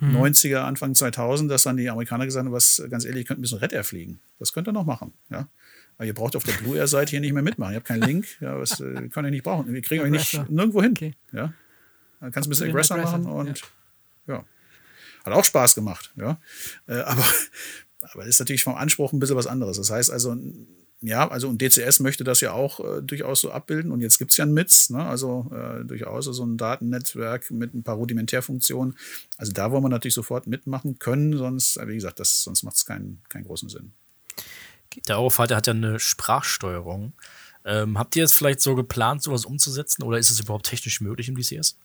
mhm. 90er, Anfang 2000, dass dann die Amerikaner gesagt haben, was ganz ehrlich, ihr könnt ein bisschen Red Air fliegen. Das könnt ihr noch machen, ja. Aber ihr braucht auf der Blue Air Seite hier nicht mehr mitmachen. Ihr habt keinen Link, ja, was äh, könnt ihr nicht brauchen. Wir kriegen euch nicht nirgendwo hin, okay. ja. Dann kannst du ein bisschen Aggressor machen und ja. ja. Hat auch Spaß gemacht, ja. Äh, aber aber das ist natürlich vom Anspruch ein bisschen was anderes. Das heißt also, ja, also und DCS möchte das ja auch äh, durchaus so abbilden. Und jetzt gibt es ja ein MITS, ne? also äh, durchaus so ein Datennetzwerk mit ein paar Rudimentärfunktionen. Also da wollen wir natürlich sofort mitmachen können, sonst, wie gesagt, das, sonst macht es keinen, keinen großen Sinn. Der Eurofighter hat ja eine Sprachsteuerung. Ähm, habt ihr es vielleicht so geplant, sowas umzusetzen oder ist es überhaupt technisch möglich im DCS?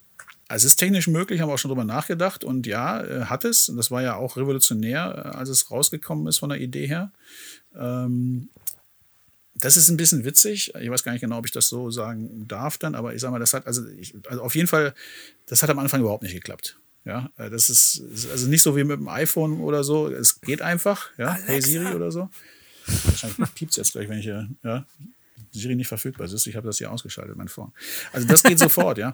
Also es ist technisch möglich, haben wir auch schon drüber nachgedacht und ja, äh, hat es. Und das war ja auch revolutionär, äh, als es rausgekommen ist von der Idee her. Ähm, das ist ein bisschen witzig. Ich weiß gar nicht genau, ob ich das so sagen darf dann, aber ich sag mal, das hat, also, ich, also auf jeden Fall, das hat am Anfang überhaupt nicht geklappt. Ja, äh, das ist, also nicht so wie mit dem iPhone oder so. Es geht einfach, ja, Alexa. Hey Siri oder so. Wahrscheinlich piept es jetzt gleich, wenn ich hier, ja, Siri nicht verfügbar ist. Ich habe das hier ausgeschaltet, mein Phone. Also das geht sofort, ja.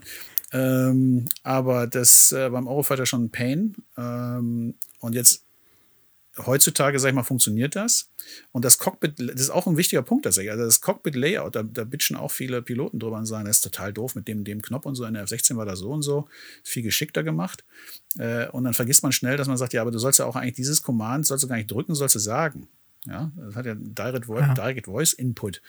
Ähm, aber das äh, beim Eurofighter schon ein Pain. Ähm, und jetzt heutzutage, sag ich mal, funktioniert das. Und das Cockpit, das ist auch ein wichtiger Punkt tatsächlich. Also das Cockpit-Layout, da, da bitchen auch viele Piloten drüber und sagen, das ist total doof mit dem, dem Knopf und so. In der F16 war das so und so. Viel geschickter gemacht. Äh, und dann vergisst man schnell, dass man sagt, ja, aber du sollst ja auch eigentlich dieses Command, sollst du gar nicht drücken, sollst du sagen. Ja, das hat ja Direct, Vo ja. Direct Voice Input.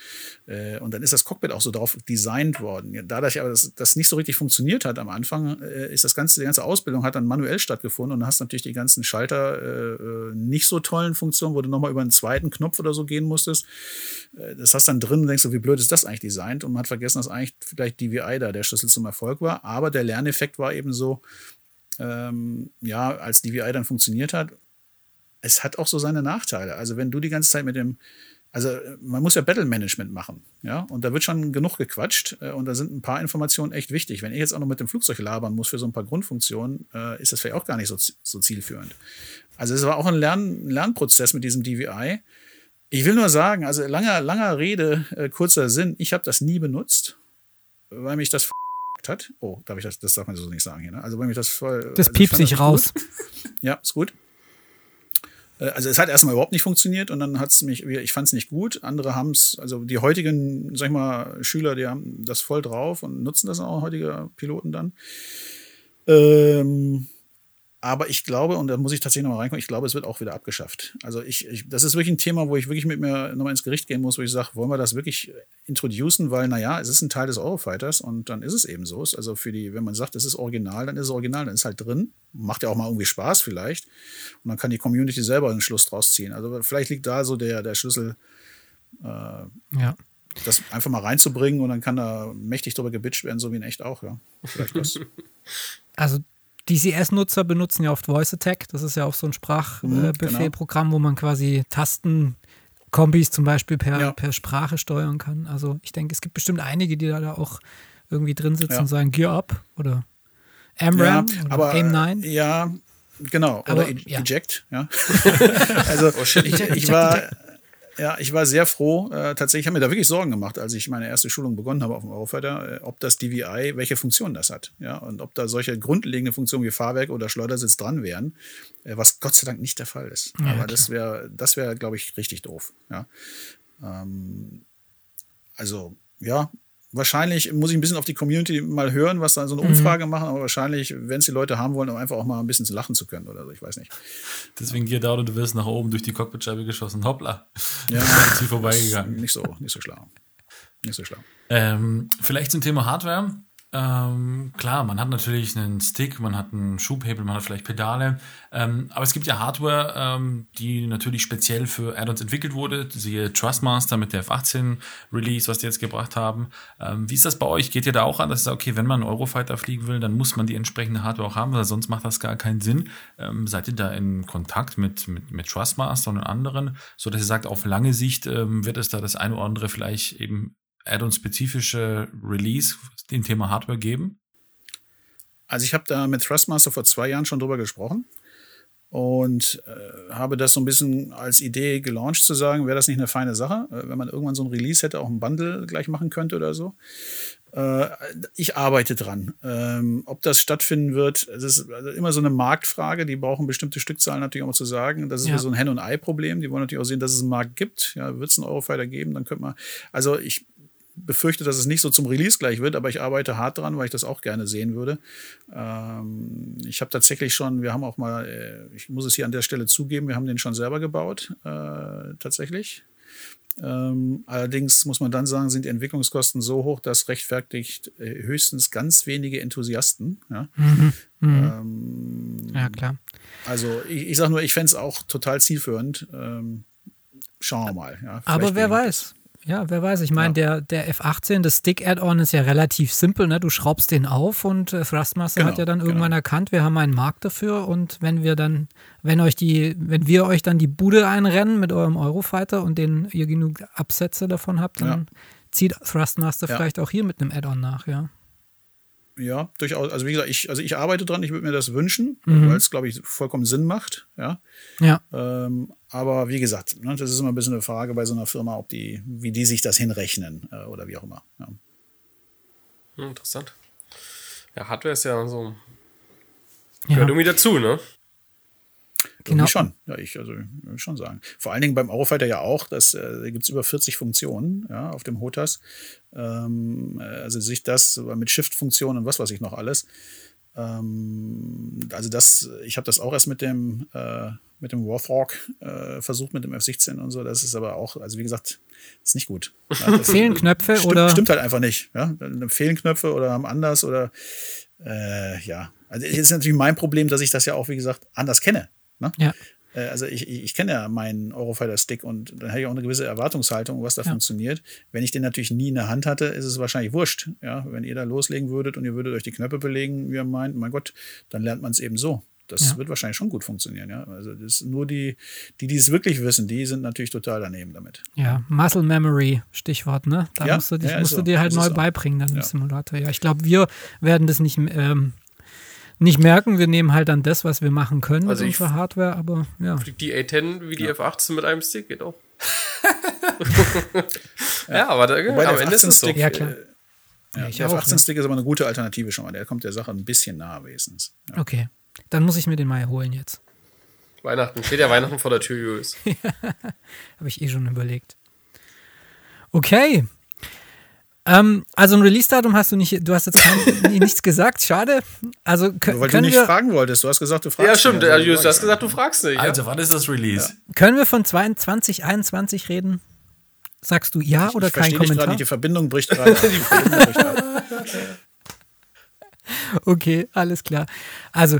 Äh, und dann ist das Cockpit auch so darauf designt worden. Dadurch aber, dass das nicht so richtig funktioniert hat am Anfang, äh, ist das ganze, die ganze Ausbildung hat dann manuell stattgefunden und dann hast natürlich die ganzen Schalter äh, nicht so tollen Funktionen, wo du nochmal über einen zweiten Knopf oder so gehen musstest. Äh, das hast dann drin und denkst du, wie blöd ist das eigentlich designt? Und man hat vergessen, dass eigentlich vielleicht DVI da der Schlüssel zum Erfolg war. Aber der Lerneffekt war eben so, ähm, ja, als DVI dann funktioniert hat, es hat auch so seine Nachteile. Also wenn du die ganze Zeit mit dem, also man muss ja Battle Management machen, ja, und da wird schon genug gequatscht äh, und da sind ein paar Informationen echt wichtig. Wenn ich jetzt auch noch mit dem Flugzeug labern muss für so ein paar Grundfunktionen, äh, ist das vielleicht auch gar nicht so, so zielführend. Also es war auch ein Lern Lernprozess mit diesem DVI. Ich will nur sagen, also langer, langer Rede, äh, kurzer Sinn, ich habe das nie benutzt, weil mich das hat. Oh, darf ich das, das darf man so nicht sagen hier, ne? Also weil mich das voll. Das also, piept sich raus. Ja, ist gut. Äh, also es hat erstmal überhaupt nicht funktioniert und dann hat es mich, ich fand es nicht gut. Andere haben es, also die heutigen, sag ich mal, Schüler, die haben das voll drauf und nutzen das auch, heutige Piloten dann. Ähm, aber ich glaube, und da muss ich tatsächlich nochmal reinkommen, ich glaube, es wird auch wieder abgeschafft. Also ich, ich, das ist wirklich ein Thema, wo ich wirklich mit mir nochmal ins Gericht gehen muss, wo ich sage, wollen wir das wirklich introducen, weil, naja, es ist ein Teil des Eurofighters und dann ist es eben so. Also für die, wenn man sagt, es ist original, dann ist es original, dann ist es halt drin. Macht ja auch mal irgendwie Spaß vielleicht. Und dann kann die Community selber einen Schluss draus ziehen. Also vielleicht liegt da so der, der Schlüssel, äh, ja. das einfach mal reinzubringen und dann kann da mächtig drüber gebitcht werden, so wie in echt auch, ja. Vielleicht das. Also DCS-Nutzer benutzen ja oft Voice Attack. Das ist ja auch so ein Sprachbefehlprogramm, mhm, genau. wo man quasi Tastenkombis zum Beispiel per, ja. per Sprache steuern kann. Also ich denke, es gibt bestimmt einige, die da auch irgendwie drin sitzen ja. und sagen Gear Up oder AMRAM ja, oder aber, AIM 9. Ja, genau. Aber, oder Eject, ja. also oh shit, ich, ich war ja, ich war sehr froh. Äh, tatsächlich habe mir da wirklich Sorgen gemacht, als ich meine erste Schulung begonnen habe auf dem Eurofighter, äh, ob das DVI, welche Funktion das hat. Ja, und ob da solche grundlegende Funktionen wie Fahrwerk oder Schleudersitz dran wären, äh, was Gott sei Dank nicht der Fall ist. Ja, Aber klar. das wäre, das wäre, glaube ich, richtig doof. Ja. Ähm, also, ja, wahrscheinlich muss ich ein bisschen auf die Community mal hören, was da so eine mhm. Umfrage mhm. machen, aber wahrscheinlich, wenn es die Leute haben wollen, um einfach auch mal ein bisschen zu lachen zu können oder so, ich weiß nicht. Deswegen Down und du wirst nach oben durch die Cockpitscheibe geschossen. Hoppla. Ja. Sie vorbeigegangen. Nicht so, nicht so schlau. Nicht so schlau. Ähm, vielleicht zum Thema Hardware. Ähm, klar, man hat natürlich einen Stick, man hat einen Schubhebel, man hat vielleicht Pedale, ähm, aber es gibt ja Hardware, ähm, die natürlich speziell für Add-ons entwickelt wurde, siehe Trustmaster mit der F18 Release, was die jetzt gebracht haben. Ähm, wie ist das bei euch? Geht ihr da auch an, dass ihr okay, wenn man Eurofighter fliegen will, dann muss man die entsprechende Hardware auch haben, weil sonst macht das gar keinen Sinn. Ähm, seid ihr da in Kontakt mit, mit, mit Trustmaster und anderen, so dass ihr sagt, auf lange Sicht ähm, wird es da das eine oder andere vielleicht eben Add-on-spezifische Release dem Thema Hardware geben? Also ich habe da mit Thrustmaster vor zwei Jahren schon drüber gesprochen und äh, habe das so ein bisschen als Idee gelauncht zu sagen, wäre das nicht eine feine Sache, äh, wenn man irgendwann so ein Release hätte, auch ein Bundle gleich machen könnte oder so. Äh, ich arbeite dran. Ähm, ob das stattfinden wird, es ist also immer so eine Marktfrage. Die brauchen bestimmte Stückzahlen natürlich auch mal zu sagen. Das ist ja. so ein Hen- und Ei-Problem. Die wollen natürlich auch sehen, dass es einen Markt gibt. Ja, wird es einen Eurofighter geben, dann könnte man. Also ich befürchte, dass es nicht so zum Release gleich wird, aber ich arbeite hart dran, weil ich das auch gerne sehen würde. Ähm, ich habe tatsächlich schon, wir haben auch mal, äh, ich muss es hier an der Stelle zugeben, wir haben den schon selber gebaut, äh, tatsächlich. Ähm, allerdings muss man dann sagen, sind die Entwicklungskosten so hoch, dass rechtfertigt äh, höchstens ganz wenige Enthusiasten. Ja, mhm. Mhm. Ähm, ja klar. Also ich, ich sage nur, ich fände es auch total zielführend. Ähm, schauen wir mal. Ja, Aber wer weiß, ja, wer weiß. Ich meine, ja. der, der F18, das Stick-Add-on ist ja relativ simpel. Ne? Du schraubst den auf und äh, Thrustmaster genau, hat ja dann irgendwann genau. erkannt, wir haben einen Markt dafür. Und wenn wir dann, wenn euch die, wenn wir euch dann die Bude einrennen mit eurem Eurofighter und den ihr genug Absätze davon habt, dann ja. zieht Thrustmaster ja. vielleicht auch hier mit einem Add-on nach, ja. Ja, durchaus. Also wie gesagt, ich, also ich arbeite dran, ich würde mir das wünschen, mhm. weil es, glaube ich, vollkommen Sinn macht. Ja. ja. Ähm, aber wie gesagt, ne, das ist immer ein bisschen eine Frage bei so einer Firma, ob die, wie die sich das hinrechnen äh, oder wie auch immer. Ja. Hm, interessant. Ja, Hardware ist ja so. Gehört ja. irgendwie dazu, ne? Genau. Irgendwie schon, ja, ich also ich schon sagen. Vor allen Dingen beim Eurofighter ja auch, das, äh, da gibt es über 40 Funktionen ja, auf dem HOTAS. Ähm, äh, also sich das mit Shift-Funktionen und was weiß ich noch alles. Ähm, also das, ich habe das auch erst mit dem äh, mit dem Warthog äh, versucht, mit dem F-16 und so. Das ist aber auch, also wie gesagt, ist nicht gut. Ja, fehlen Knöpfe stimmt, oder? Stimmt halt einfach nicht. Ja? Fehlen Knöpfe oder haben anders oder äh, ja. Also es ist natürlich mein Problem, dass ich das ja auch, wie gesagt, anders kenne. Ne? Ja. Äh, also ich, ich kenne ja meinen Eurofighter-Stick und dann habe ich auch eine gewisse Erwartungshaltung, was da ja. funktioniert. Wenn ich den natürlich nie in der Hand hatte, ist es wahrscheinlich wurscht. Ja, wenn ihr da loslegen würdet und ihr würdet euch die Knöpfe belegen, wie ihr meint, mein Gott, dann lernt man es eben so. Das ja. wird wahrscheinlich schon gut funktionieren, ja. Also das nur die, die, die es wirklich wissen, die sind natürlich total daneben damit. Ja, Muscle Memory, Stichwort, ne? Da ja, musst du, dich, musst du dir halt neu beibringen dann im Simulator. Ja, ich glaube, wir werden das nicht ähm, nicht merken. Wir nehmen halt dann das, was wir machen können also mit unserer Hardware, aber ja. Die A10 wie die ja. F18 mit einem Stick geht auch. ja, aber da, am Ende ist es so. Ja, klar. Äh, ja, der F18-Stick ist aber eine gute Alternative schon mal. Der kommt der Sache ein bisschen nahe wenigstens. Ja. Okay, dann muss ich mir den mal holen jetzt. Weihnachten. Steht ja Weihnachten vor der Tür, Julius. Habe ich eh schon überlegt. Okay, ähm, also ein Release-Datum hast du nicht, du hast jetzt nichts gesagt, schade. Also können, Weil du nicht wir, fragen wolltest, du hast gesagt, du fragst Ja, stimmt, also, du hast gesagt, du fragst nicht. Also, wann ist das Release? Ja. Können wir von 22, 21 reden? Sagst du ja ich, oder ich kein Kommentar? Nicht, die Verbindung bricht gerade. okay, alles klar. Also,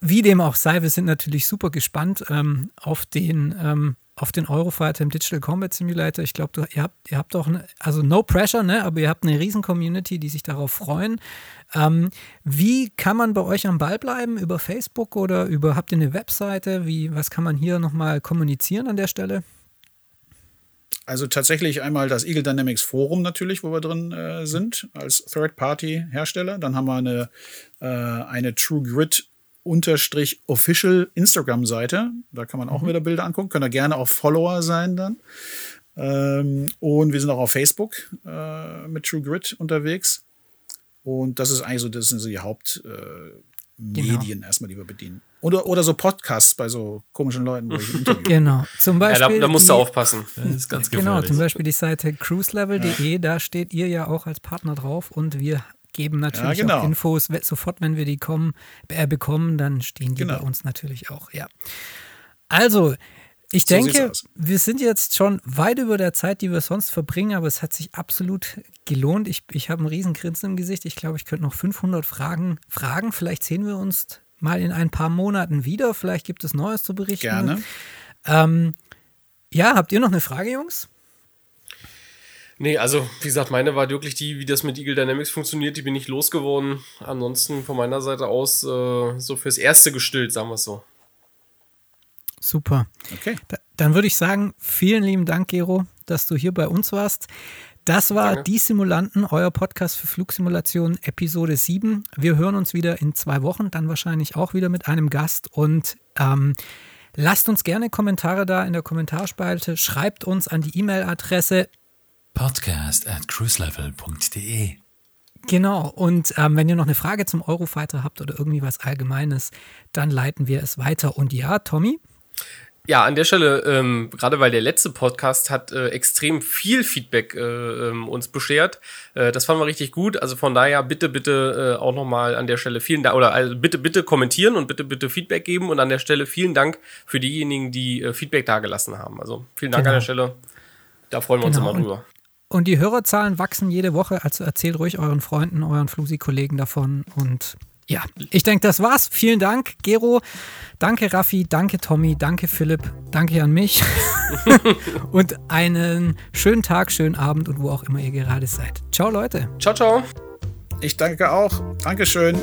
wie dem auch sei, wir sind natürlich super gespannt ähm, auf den ähm, auf den Eurofighter im Digital Combat Simulator. Ich glaube, ihr habt, ihr habt auch, eine, also no pressure, ne, aber ihr habt eine riesen Community, die sich darauf freuen. Ähm, wie kann man bei euch am Ball bleiben? Über Facebook oder über, habt ihr eine Webseite? Wie, was kann man hier nochmal kommunizieren an der Stelle? Also tatsächlich einmal das Eagle Dynamics Forum natürlich, wo wir drin äh, sind, als Third-Party-Hersteller. Dann haben wir eine, äh, eine True Grid unterstrich official Instagram-Seite. Da kann man auch mhm. wieder Bilder angucken. Können da gerne auch Follower sein dann. Ähm, und wir sind auch auf Facebook äh, mit True Grid unterwegs. Und das ist eigentlich so, das sind so die Hauptmedien äh, genau. erstmal, die wir bedienen. Oder, oder so Podcasts bei so komischen Leuten, wo ich interview. Genau. Zum Beispiel. Ja, da, da musst du aufpassen. Das ist ganz Genau, zum Beispiel die Seite cruiselevel.de, ja. da steht ihr ja auch als Partner drauf und wir geben natürlich ja, genau. auch Infos. Sofort, wenn wir die kommen, äh, bekommen, dann stehen die genau. bei uns natürlich auch. Ja. Also, Ich so denke, wir sind jetzt schon weit über der Zeit, die wir sonst verbringen, aber es hat sich absolut gelohnt. Ich, ich habe ein riesen Grinsen im Gesicht. Ich glaube, ich könnte noch 500 Fragen fragen. Vielleicht sehen wir uns mal in ein paar Monaten wieder. Vielleicht gibt es Neues zu berichten. Gerne. Ähm, ja, habt ihr noch eine Frage, Jungs? Nee, also wie gesagt, meine war wirklich die, wie das mit Eagle Dynamics funktioniert, die bin ich losgeworden. Ansonsten von meiner Seite aus äh, so fürs Erste gestillt, sagen wir es so. Super. Okay. Da, dann würde ich sagen, vielen lieben Dank, Gero, dass du hier bei uns warst. Das war Danke. Die Simulanten, euer Podcast für Flugsimulationen, Episode 7. Wir hören uns wieder in zwei Wochen, dann wahrscheinlich auch wieder mit einem Gast. Und ähm, lasst uns gerne Kommentare da in der Kommentarspalte. Schreibt uns an die E-Mail-Adresse podcast at cruiselevel.de. Genau, und ähm, wenn ihr noch eine Frage zum Eurofighter habt oder irgendwie was Allgemeines, dann leiten wir es weiter. Und ja, Tommy? Ja, an der Stelle, ähm, gerade weil der letzte Podcast hat äh, extrem viel Feedback äh, ähm, uns beschert. Äh, das fanden wir richtig gut. Also von daher bitte, bitte äh, auch nochmal an der Stelle vielen Dank oder also bitte, bitte kommentieren und bitte, bitte Feedback geben und an der Stelle vielen Dank für diejenigen, die äh, Feedback dagelassen haben. Also vielen Dank genau. an der Stelle. Da freuen wir genau. uns immer drüber. Und die Hörerzahlen wachsen jede Woche, also erzählt ruhig euren Freunden, euren Flusi-Kollegen davon. Und ja, ich denke, das war's. Vielen Dank, Gero. Danke, Raffi. Danke, Tommy. Danke, Philipp. Danke an mich. und einen schönen Tag, schönen Abend und wo auch immer ihr gerade seid. Ciao, Leute. Ciao, ciao. Ich danke auch. Dankeschön.